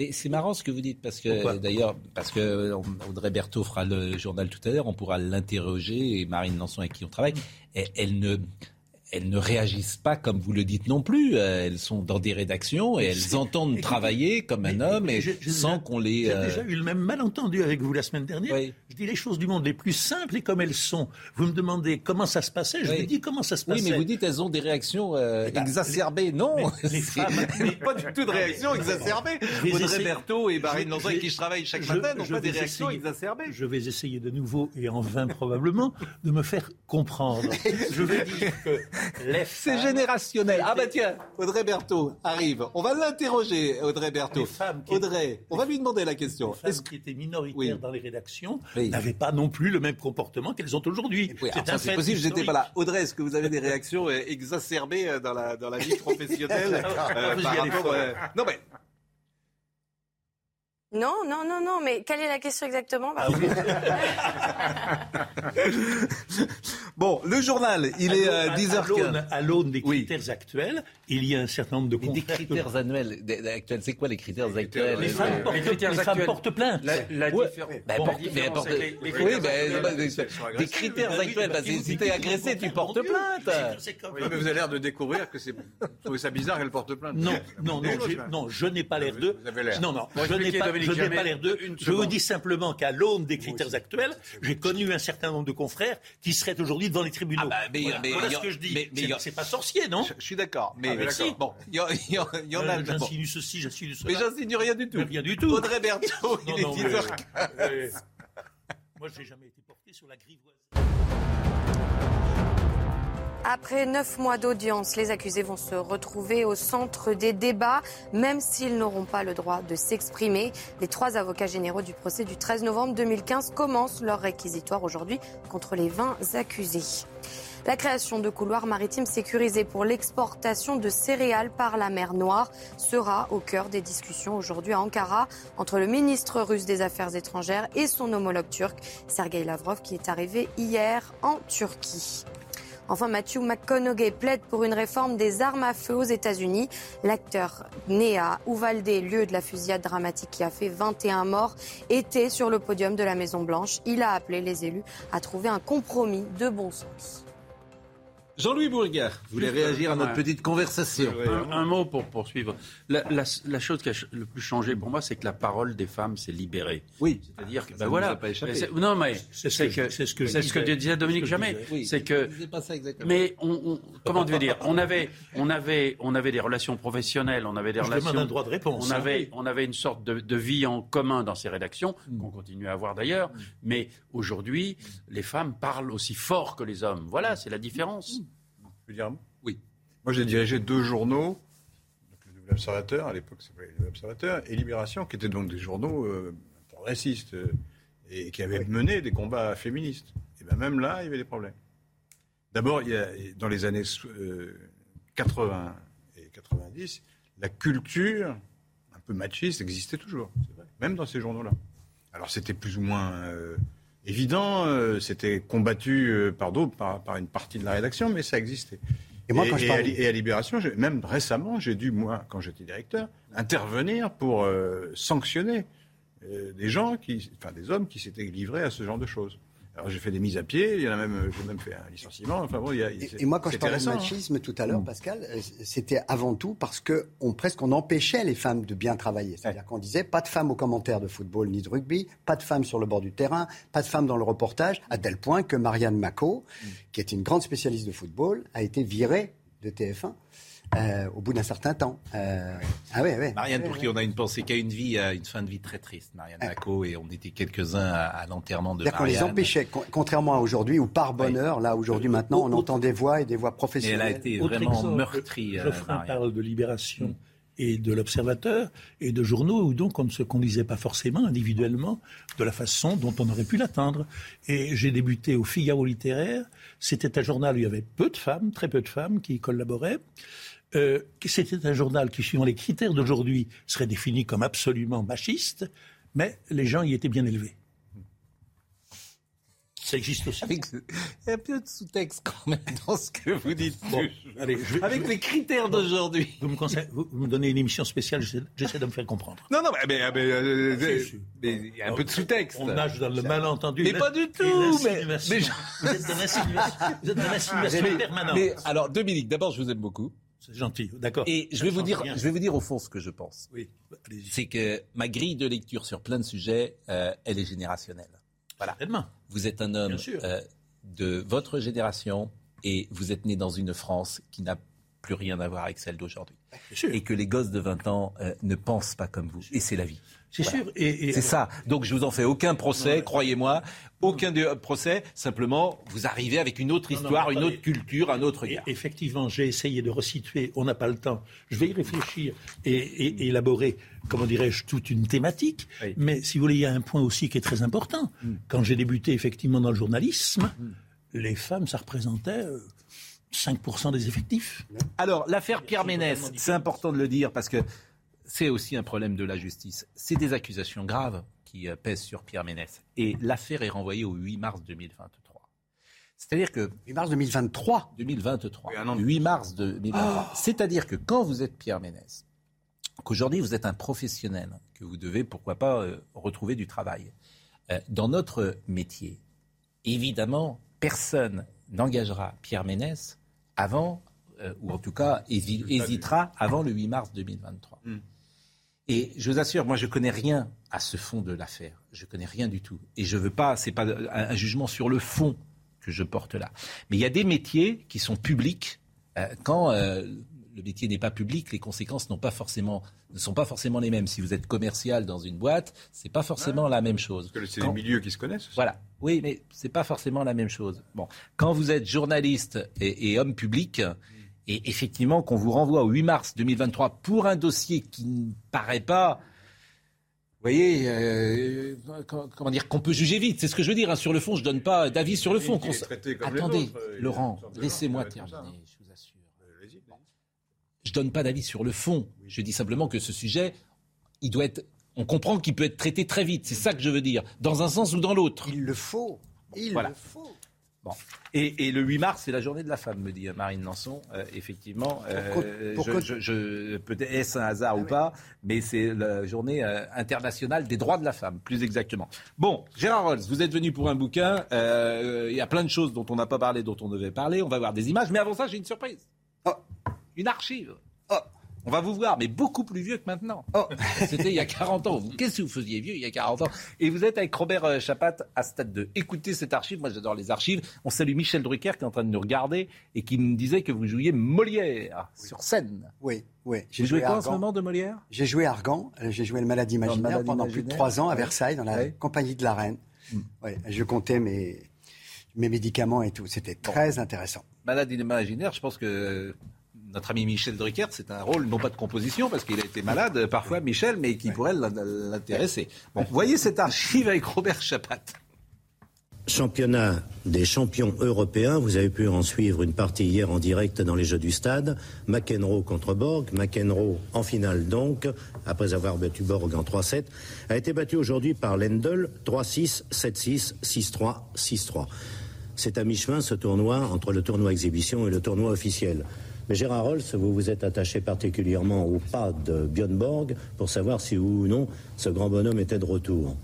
Et c'est marrant ce que vous dites, parce que d'ailleurs, parce que Audrey Berthaud fera le journal tout à l'heure, on pourra l'interroger, et Marine Lançon avec qui on travaille, elle ne elles ne réagissent pas comme vous le dites non plus. Euh, elles sont dans des rédactions et elles entendent travailler comme un homme et sans qu'on les. J'ai déjà euh, eu le même malentendu avec vous la semaine dernière. Je dis les choses du monde les plus simples et comme elles sont. Vous me demandez comment ça se passait, je vous dis comment ça se passait. Oui, mais vous dites elles ont des réactions euh, eh ben, exacerbées. non, les femmes pas du tout de réactions exacerbées. Audrey Berthaud et Barry Lanzon avec qui je travaille chaque matin n'ont pas des réactions exacerbées. Je vais essayer de nouveau et en vain probablement de me faire comprendre. je vais dire que c'est générationnel. Ah bah tiens, Audrey Berthaud arrive. On va l'interroger, Audrey Berthaud. Audrey, on va lui demander la question. Les femmes qui étaient minoritaires dans les rédactions n'avaient pas non plus le même comportement qu'elles ont aujourd'hui. c'est possible, j'étais pas là. Audrey, est-ce que vous avez des réactions euh, exacerbées euh, dans la, dans la vie professionnelle euh, Non mais non, non, non, non, mais quelle est la question exactement ah Bon, le journal, il est à 10h15. À l'aune des critères actuels, il y a un certain nombre de Mais des critères annuels, des- actuels, c'est quoi les critères actuels? Les femmes portent, les critères les femmes actuels. portent plainte. La, la Ouais. différence- Bah, Bon, porte- la mais différence, porte- que les- les oui, critères actuels, c'est- des- des critères actuels. bah, si si t'es agressé, tu portes plainte. Oui, mais vous avez l'air de découvrir que c'est. Vous trouvez ça bizarre qu'elle porte plainte. Non, non, non, je n'ai pas l'air l'air. Non, non, je n'ai pas, je n'ai pas l'air d'eux. une Je vous dis simplement qu'à l'aune des critères actuels, j'ai connu un certain nombre de confrères qui seraient aujourd'hui devant les tribunaux. Ah bah, mais- voilà, mais- voilà mais- ce que je dis. C'est- pas sorcier, non Je, je suis d'accord, mais Ah, merci. bon, il y, en- y y a. Euh, bon. J'insinue ceci, j'insinue cela. Mais j'insigne rien du tout. Rien du tout. Audrey Berthaud, il est non, mais- 10h15. euh, Moi, j'ai jamais été porté sur la grivoise. Après neuf mois d'audience, les accusés vont se retrouver au centre des débats, même s'ils n'auront pas le droit de s'exprimer. Les trois avocats généraux du procès du 13 novembre 2015 commencent leur réquisitoire aujourd'hui contre les 20 accusés. La création de couloirs maritimes sécurisés pour l'exportation de céréales par la mer Noire sera au cœur des discussions aujourd'hui à Ankara entre le ministre russe des Affaires étrangères et son homologue turc, Sergei Lavrov, qui est arrivé hier en Turquie. Enfin, Matthew McConaughey plaide pour une réforme des armes à feu aux États-Unis. L'acteur né à Uvalde, lieu de la fusillade dramatique qui a fait 21 morts, était sur le podium de la Maison-Blanche. Il a appelé les élus à trouver un compromis de bon sens. Jean-Louis Bourgard, vous voulez réagir à notre Ouais. petite conversation Un, un mot pour poursuivre. La, la- la chose qui a le plus changé pour moi, c'est que la parole des femmes s'est libérée. Oui. C'est-à-dire que, Ça ben voilà. pas échappé. Mais c'est- Non, mais C'est ce que c'est ce que ce disait Dominique ce que je Jamais. Oui, C'est que c'est pas ça exactement. mais on, on- comment vais dire? On avait, on, avait, on avait des relations professionnelles, on avait des Je relations. un droit de réponse. On hein. avait, on avait une sorte de, de vie en commun dans ces rédactions, qu'on continue à avoir d'ailleurs. Mais aujourd'hui, les femmes parlent aussi fort que les hommes. Voilà, c'est la différence. Peux dire un mot Oui. Moi, j'ai dirigé deux journaux, donc le Nouvel Observateur, à l'époque, ça s'appelait le Nouvel Observateur, et Libération, qui étaient donc des journaux euh, progressistes euh, et qui avaient mené des combats féministes. Et bien même là, il y avait des problèmes. D'abord, il y a- dans les années euh, 80 et 90, la culture un peu machiste existait toujours, c'est vrai, même dans ces journaux-là. Alors c'était plus ou moins euh, évident, euh, c'était combattu euh, par d'autres, par, par une partie de la rédaction, mais ça existait. Et moi, quand je et à Libération, même récemment, j'ai dû, moi, quand j'étais directeur, intervenir pour euh, sanctionner euh, des gens, qui, enfin des hommes qui s'étaient livrés à ce genre de choses. Alors j'ai fait des mises à pied, il y en a même, j'ai même fait un licenciement. Enfin bon, il y a, Et, et moi, quand je c'était parlais de hein. machisme tout à l'heure, Pascal, euh, c'était avant tout parce que on presque on empêchait les femmes de bien travailler. C'est-à-dire qu'on disait pas de femmes aux commentaires de football ni de rugby, pas de femmes sur le bord du terrain, pas de femmes dans le reportage, à tel point que Marianne Mako, qui est une grande spécialiste de football, a été virée de TF1 euh, au bout d'un certain temps. Euh, ah ouais, ouais. Marianne, Ouais, pour ouais. qui on a une pensée, qui a une vie, euh, une fin de vie très triste, Marianne Mako, et on était quelques-uns à, à l'enterrement de C'est-à-dire qu'on les Marianne. empêchait, con- contrairement à aujourd'hui où par bonheur, là aujourd'hui maintenant, on entend des voix et des voix Et professionnelles. elle a été Autre vraiment exemple, meurtrie. euh, Geoffrin Marianne. parle de Libération et de l'Observateur et de journaux où donc on ne se conduisait pas forcément individuellement de la façon dont on aurait pu l'atteindre. Et j'ai débuté au Figaro littéraire. C'était un journal où il y avait peu de femmes, très peu de femmes qui y collaboraient. Euh, C'était un journal qui, suivant les critères d'aujourd'hui, serait défini comme absolument machiste, mais les gens y étaient bien élevés. Ça existe aussi. Avec, il y a un peu de sous-texte quand même dans ce que vous dites. Bon, allez, je- Avec je- les critères d'aujourd'hui. Vous me, conseillez- vous- vous me donnez une émission spéciale, j'essaie de me faire comprendre. Non, non, mais, mais, mais, euh, Si, si. mais il y a un peu de sous-texte. On nage dans le malentendu. Mais pas du tout, mais- mais je- Vous êtes dans l'insinuation, permanente. alors, Dominique, d'abord, je vous aime beaucoup. C'est gentil, d'accord. Et je vais, vous dire, rien. je vais vous dire au fond ce que je pense. Oui. C'est que ma grille de lecture sur plein de sujets, euh, elle est générationnelle. Voilà. Vous êtes un homme euh, de votre génération et vous êtes né dans une France qui n'a plus rien à voir avec celle d'aujourd'hui. Bien sûr. Et que les gosses de 20 ans euh, ne pensent pas comme vous. Et c'est la vie. C'est Voilà. sûr. Et, et- C'est ça. Donc je vous en fais aucun procès, croyez-moi, aucun de- procès. Simplement, vous arrivez avec une autre Non, non, histoire, une autre culture, un autre regard. effectivement, j'ai essayé de resituer, on n'a pas le temps, je vais y réfléchir et, élaborer, comment dirais-je, toute une thématique. Oui. Mais si vous voulez, il y a un point aussi qui est très important. Quand j'ai débuté effectivement dans le journalisme, les femmes, ça représentait euh, 5% des effectifs. Alors, l'affaire Pierre C'est Ménès, c'est important de le dire parce que c'est aussi un problème de la justice. C'est des accusations graves qui euh, pèsent sur Pierre Ménès. Et l'affaire est renvoyée au 8 mars 2023. C'est-à-dire que 8 mars 2023. 2023. 8 mars 2023. C'est-à-dire que quand vous êtes Pierre Ménès, qu'aujourd'hui vous êtes un professionnel, que vous devez pourquoi pas euh, retrouver du travail. Euh, dans notre métier, évidemment, personne n'engagera Pierre Ménès avant, euh, ou en tout cas hésitera avant le 8 mars 2023. Hmm. Et je vous assure, moi je connais rien à ce fond de l'affaire. Je connais rien du tout. Et je veux pas, c'est pas un, jugement sur le fond que je porte là. Mais il y a des métiers qui sont publics quand le métier n'est pas public, les conséquences pas forcément, ne sont pas forcément les mêmes. Si vous êtes commercial dans une boîte, c'est pas forcément la même chose. Parce que c'est des milieux qui se connaissent. Voilà. Oui, mais c'est pas forcément la même chose. Bon, quand vous êtes journaliste et, homme public, et effectivement qu'on vous renvoie au 8 mars 2023 pour un dossier qui ne paraît pas vous voyez, euh, comment dire, qu'on peut juger vite. C'est ce que je veux dire. Hein. Sur le fond, je donne pas d'avis sur le fond. Attendez, euh, Laurent, laissez-moi terminer. Je donne pas d'avis sur le fond. Je dis simplement que ce sujet, il doit être. On comprend qu'il peut être traité très vite. C'est ça que je veux dire, dans un sens ou dans l'autre. Il le faut. Il le faut. Bon. Et, le 8 mars, c'est la journée de la femme, me dit Marine Lançon. Euh, effectivement, euh, je, peut-être est-ce un hasard ou pas, mais c'est la journée euh, internationale des droits de la femme, plus exactement. Bon, Gérard Rolls, vous êtes venu pour un bouquin. Il y a plein de choses dont on n'a pas parlé, dont on devait parler. On va voir des images, mais avant ça, j'ai une surprise. Oh une archive. Oh. On va vous voir, mais beaucoup plus vieux que maintenant. Oh. C'était il y a 40 ans. Qu'est-ce que vous faisiez vieux il y a 40 ans Et vous êtes avec Robert euh, Chapat à Stade 2. Écoutez cette archive, moi j'adore les archives. On salue Michel Drucker qui est en train de nous regarder et qui me disait que vous jouiez Molière sur scène. Oui, oui. Vous jouez quoi en ce moment de Molière J'ai joué Argan, euh, j'ai joué le Malade imaginaire pendant plus de trois ans à Versailles dans la compagnie de la Reine. Hmm. je comptais mes, mes médicaments et tout. C'était très intéressant. Malade imaginaire, je pense que notre ami Michel Drucker, c'est un rôle non pas de composition, parce qu'il a été malade parfois, Michel, mais qui pourrait l'intéresser. Bon, voyez cette archive avec Robert Chapat. Championnat des champions européens, vous avez pu en suivre une partie hier en direct dans les Jeux du Stade. McEnroe contre Borg, McEnroe en finale donc, après avoir battu Borg en 3-7, a été battu aujourd'hui par Lendl 3-6, 7-6, 6-3, 6-3. C'est à mi-chemin ce tournoi entre le tournoi exhibition et le tournoi officiel. Mais Gérard Rolls, vous vous êtes attaché particulièrement au pas de Björn Borg pour savoir si ou non ce grand bonhomme était de retour.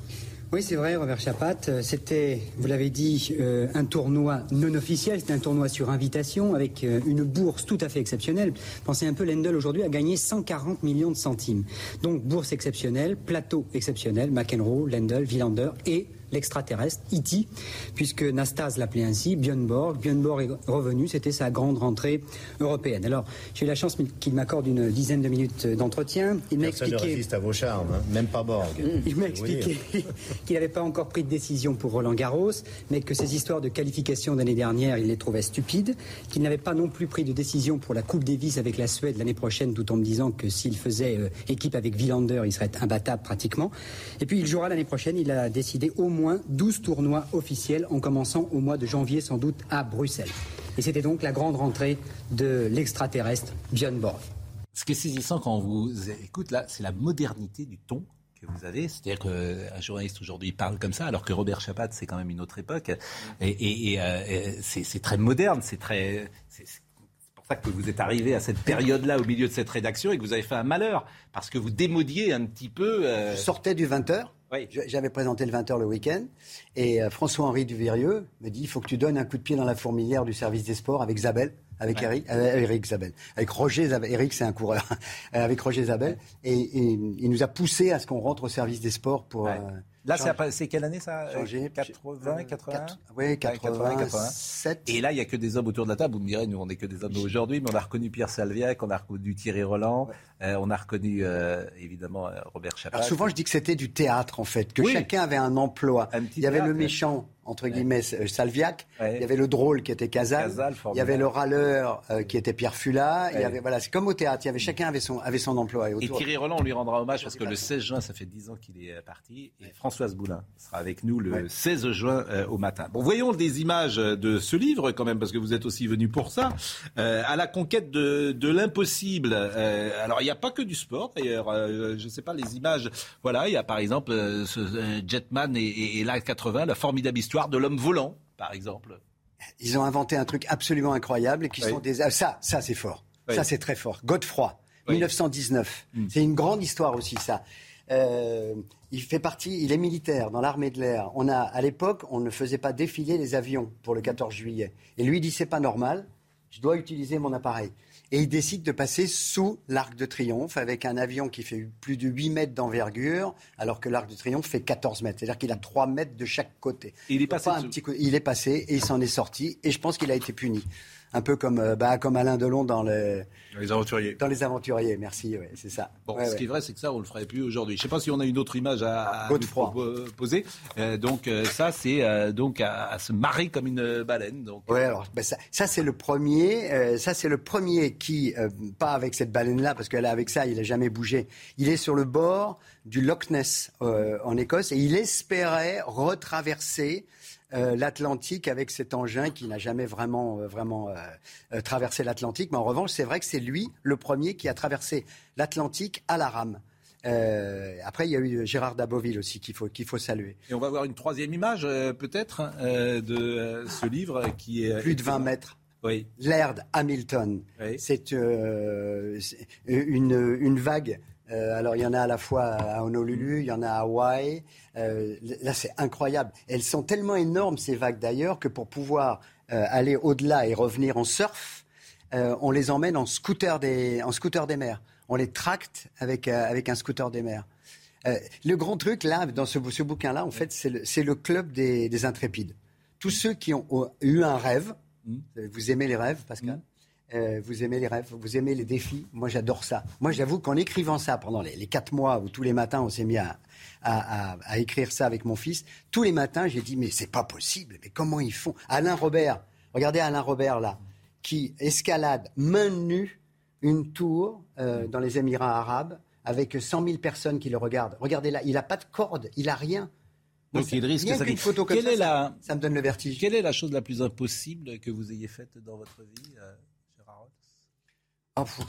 Oui, c'est vrai, Robert Chapat. C'était, vous l'avez dit, euh, un tournoi non officiel. C'était un tournoi sur invitation avec euh, une bourse tout à fait exceptionnelle. Pensez un peu, Lendl aujourd'hui a gagné 140 millions de centimes. Donc, bourse exceptionnelle, plateau exceptionnel, McEnroe, Lendl, Villander et l'extraterrestre, E.T., puisque Nastase l'appelait ainsi, Björn Borg. Björn Borg est revenu, c'était sa grande rentrée européenne. Alors, j'ai eu la chance qu'il m'accorde une dizaine de minutes d'entretien. Il m'a expliqué... ne résiste à vos charmes, hein. même pas Borg. Il m'a expliqué qu'il n'avait pas encore pris de décision pour Roland Garros, mais que ces histoires de qualification d'année dernière, il les trouvait stupides, qu'il n'avait pas non plus pris de décision pour la Coupe Davis avec la Suède l'année prochaine, tout en me disant que s'il faisait euh, équipe avec Villander, il serait imbattable pratiquement. Et puis il jouera l'année prochaine, il a décidé au moins 12 tournois officiels en commençant au mois de janvier sans doute à Bruxelles. Et c'était donc la grande rentrée de l'extraterrestre Björn Borg. Ce qui est saisissant quand on vous écoute là, c'est la modernité du ton que vous avez. C'est-à-dire qu'un journaliste aujourd'hui parle comme ça, alors que Robert Chapat, c'est quand même une autre époque. Et, euh, c'est très moderne, c'est très. C'est pour ça que vous êtes arrivé à cette période-là au milieu de cette rédaction et que vous avez fait un malheur, parce que vous démodiez un petit peu. Euh... Je sortais du 20h. J'avais présenté le 20h le week-end et euh, François-Henri Duvérieux me dit il faut que tu donnes un coup de pied dans la fourmilière du service des sports avec Zabel. Avec Eric, euh, Eric Zabel, avec Roger Zabel. Eric, c'est un coureur. Euh, avec Roger Zabel, et, il nous a poussé à ce qu'on rentre au service des sports pour. Là, c'est quelle année ça? 80, 80 Oui, 87. Et là, il n'y a que des hommes autour de la table. Vous me direz, nous, on n'est que des hommes aujourd'hui, mais on a reconnu Pierre Salviac, on a reconnu Thierry Roland, euh, on a reconnu euh, évidemment euh, Robert Chapat. Alors souvent, je dis que c'était du théâtre, en fait, que chacun avait un emploi. il y avait le méchant, entre guillemets, Salviac. Il y avait le drôle qui était Casal. il y avait le râleur qui était Pierre Fula. Il y avait, voilà, c'est comme au théâtre. Il y avait, chacun avait son, avait son emploi. Et, Thierry Roland, on lui rendra hommage parce que le 16 juin, ça fait 10 ans qu'il est parti. Et Françoise Boulin sera avec nous le 16 juin au matin. Bon, voyons des images de ce livre quand même, parce que vous êtes aussi venu pour ça. à la conquête de, de l'impossible. alors, il y a pas que du sport d'ailleurs. Euh, je ne sais pas les images. Voilà, il y a par exemple euh, ce euh, Jetman et, et, et l'A80, la formidable histoire de l'homme volant, par exemple. Ils ont inventé un truc absolument incroyable et qui sont des. Ah, ça, ça c'est fort. Ça c'est très fort. Godefroy, 1919. Mm. C'est une grande histoire aussi ça. Euh, il fait partie, il est militaire dans l'armée de l'air. On a, à l'époque, on ne faisait pas défiler les avions pour le 14 juillet. Et lui dit c'est pas normal, je dois utiliser mon appareil. Et il décide de passer sous l'Arc de Triomphe avec un avion qui fait plus de 8 mètres d'envergure, alors que l'Arc de Triomphe fait 14 mètres. C'est-à-dire qu'il a 3 mètres de chaque côté. il est passé. Il est passé et il s'en est sorti. Et je pense qu'il a été puni un peu comme, euh, bah, comme Alain Delon dans, le, dans les aventuriers. Dans les aventuriers, merci, c'est ça. Bon, ce qui est vrai, c'est que ça, on le ferait plus aujourd'hui. Je ne sais pas si on a une autre image à, à poser. Euh, donc euh, ça, c'est donc à, se marrer comme une baleine. Donc. Ouais, alors bah, ça, ça c'est le premier. ça c'est le premier qui, pas avec cette baleine-là, parce qu'elle avec ça, il n'a jamais bougé. Il est sur le bord du Loch Ness en Écosse et il espérait retraverser euh, l'Atlantique avec cet engin qui n'a jamais vraiment, euh, vraiment euh, traversé l'Atlantique. Mais en revanche, c'est vrai que c'est lui le premier qui a traversé l'Atlantique à la rame. après, il y a eu Gérard Daboville aussi qu'il faut, qu'il faut saluer. Et on va voir une troisième image, peut-être, de ce livre qui est. Plus de 20 mètres. Oui. Laird Hamilton. C'est une, une vague euh, alors, il y en a à la fois à Honolulu, il y en a à Hawaï. Euh, là, c'est incroyable. Elles sont tellement énormes, ces vagues d'ailleurs, que pour pouvoir euh, aller au-delà et revenir en surf, on les emmène en scooter des, en scooter des mers. On les tracte avec, avec un scooter des mers. le grand truc, là, dans ce, bouquin-là, en fait, c'est le, club des, intrépides. Tous ceux qui ont, eu un rêve, mmh. vous aimez les rêves, Pascal? Mmh. Euh, vous aimez les rêves, vous aimez les défis. Moi, j'adore ça. Moi, j'avoue qu'en écrivant ça pendant les, quatre mois où tous les matins on s'est mis à, écrire ça avec mon fils, tous les matins, j'ai dit mais c'est pas possible. Mais comment ils font? Alain Robert, regardez Alain Robert là, qui escalade main nue une tour euh, dans les Émirats Arabes avec 100 000 personnes qui le regardent. Regardez là, il n'a pas de corde, il n'a rien. Donc il risque ça. photo comme ça, ça, me donne le vertige. Quelle est la chose la plus impossible que vous ayez faite dans votre vie euh, parce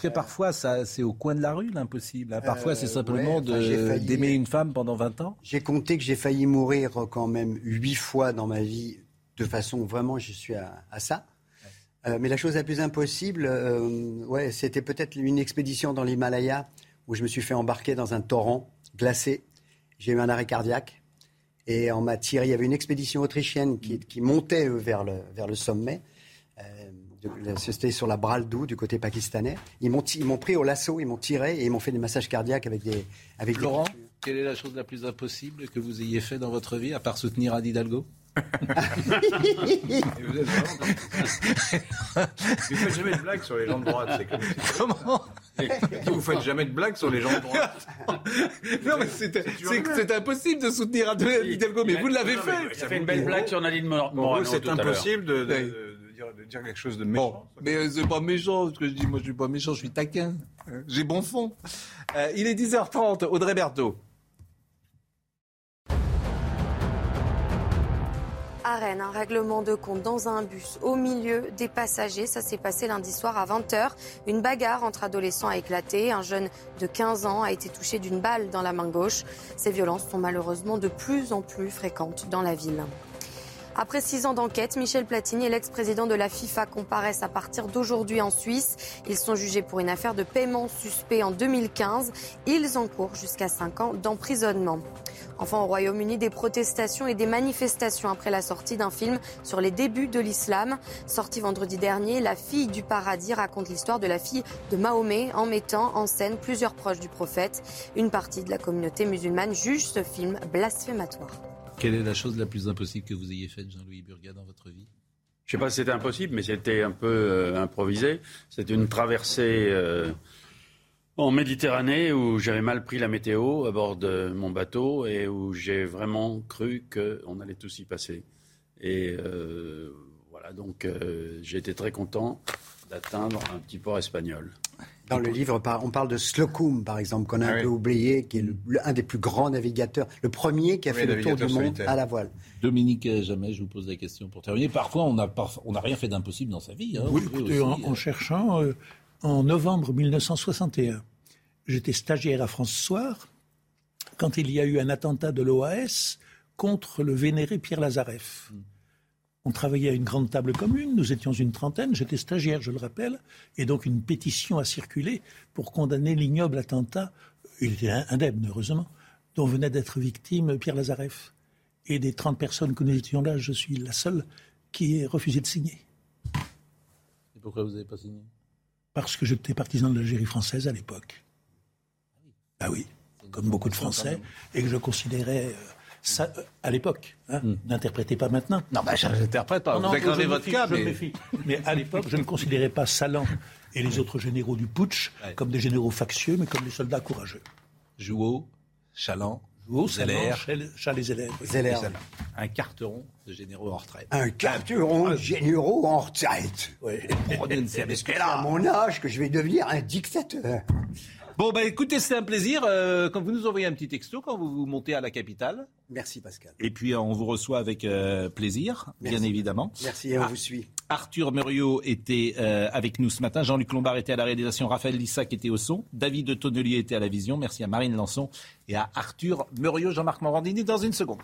que parfois, c'est au coin de la rue l'impossible. Hein. Parfois, c'est simplement d'aimer une femme pendant 20 ans. J'ai compté que j'ai failli mourir quand même huit fois dans ma vie, de façon vraiment, je suis à, ça. Euh, mais la chose la plus impossible, euh, ouais, c'était peut-être une expédition dans l'Himalaya où je me suis fait embarquer dans un torrent glacé. J'ai eu un arrêt cardiaque et on m'a tiré. Il y avait une expédition autrichienne qui, montait vers le, vers le sommet. C'était sur la Braldou du côté pakistanais. Ils m'ont, ils m'ont pris au lasso, ils m'ont tiré et ils m'ont fait des massages cardiaques avec des. Avec Laurent, quelle est la chose la plus impossible que vous ayez fait dans votre vie, à part soutenir Anne Hidalgo? Vous faites jamais de blagues sur les gens de droite, c'est comme Comment? Vous faites jamais de blagues sur les gens de droite. non, mais c'est impossible de soutenir Hidalgo, mais vous l'avez fait. Ça fait une belle blague sur Nadine Morano. C'est impossible de de dire quelque chose de méchant. mais euh, c'est pas méchant ce que je dis. Moi, je suis pas méchant, je suis taquin. J'ai bon fond. Euh, il est 10h30. Audrey Berthaud. À Rennes, un règlement de compte dans un bus au milieu des passagers. Ça s'est passé lundi soir à 20h. Une bagarre entre adolescents a éclaté. Un jeune de 15 ans a été touché d'une balle dans la main gauche. Ces violences sont malheureusement de plus en plus fréquentes dans la ville. Après six ans d'enquête, Michel Platini et l'ex-président de la FIFA comparaissent à partir d'aujourd'hui en Suisse. Ils sont jugés pour une affaire de paiement suspect en 2015. Ils encourent jusqu'à cinq ans d'emprisonnement. Enfin, au Royaume-Uni, des protestations et des manifestations après la sortie d'un film sur les débuts de l'islam. Sorti vendredi dernier, La fille du paradis raconte l'histoire de la fille de Mahomet en mettant en scène plusieurs proches du prophète. Une partie de la communauté musulmane juge ce film blasphématoire. Quelle est la chose la plus impossible que vous ayez faite, Jean-Louis Burgat, dans votre vie? Je ne sais pas si c'était impossible, mais c'était un peu euh, improvisé. C'était une traversée euh, en Méditerranée où j'avais mal pris la météo à bord de mon bateau et où j'ai vraiment cru qu'on allait tous y passer. Et euh, voilà, donc j'ai été très content d'atteindre un petit port espagnol. Dans le livre, on parle de Slocum, par exemple, qu'on a un ah peu oublié, qui est un des plus grands navigateurs, le premier qui a fait le tour du monde à la voile. Dominique Jamais, je vous pose la question pour terminer. Parfois, on n'a rien fait d'impossible dans sa vie. Hein. oui, écoutez, en, cherchant, euh, en novembre 1961, j'étais stagiaire à France Soir quand il y a eu un attentat de l'OAS contre le vénéré Pierre Lazareff. Hmm. On travaillait à une grande table commune, nous étions une trentaine, j'étais stagiaire, je le rappelle, et donc une pétition a circulé pour condamner l'ignoble attentat, il était indemne, heureusement, dont venait d'être victime Pierre Lazareff. Et des 30 personnes que nous étions là, je suis la seule qui ait refusé de signer. Et pourquoi vous n'avez pas signé? Parce que j'étais partisan de l'Algérie française à l'époque. Ah oui, comme beaucoup de Français, et que je considérais euh, ça, euh, à l'époque. Hein, N'interprétez pas maintenant. Non, bah, je n'interprète pas. Non, vous non, votre cas, mais... méfie. Mais à l'époque, je ne considérais pas Salan et les autres généraux du putsch comme des généraux factieux, mais comme des soldats courageux. Jouot, Chaland, Jouot, Zeller. Salan, Chal et Zeller. Zeller. Un carteron de généraux en retraite. Un carteron de généraux en retraite. Prononcez-le. C'est à mon âge que je vais devenir un dictateur. Bon, bah écoutez, c'est un plaisir. euh, quand vous nous envoyez un petit texto, quand vous vous montez à la capitale. Merci Pascal. Et puis, euh, on vous reçoit avec euh, plaisir, bien évidemment. Merci et on Ah, vous suit. Arthur Muriot était avec nous ce matin. Jean-Luc Lombard était à la réalisation. Raphaël Lissac était au son. David de Tonnelier était à la vision. Merci à Marine Lançon et à Arthur Muriot. Jean-Marc Morandini dans une seconde.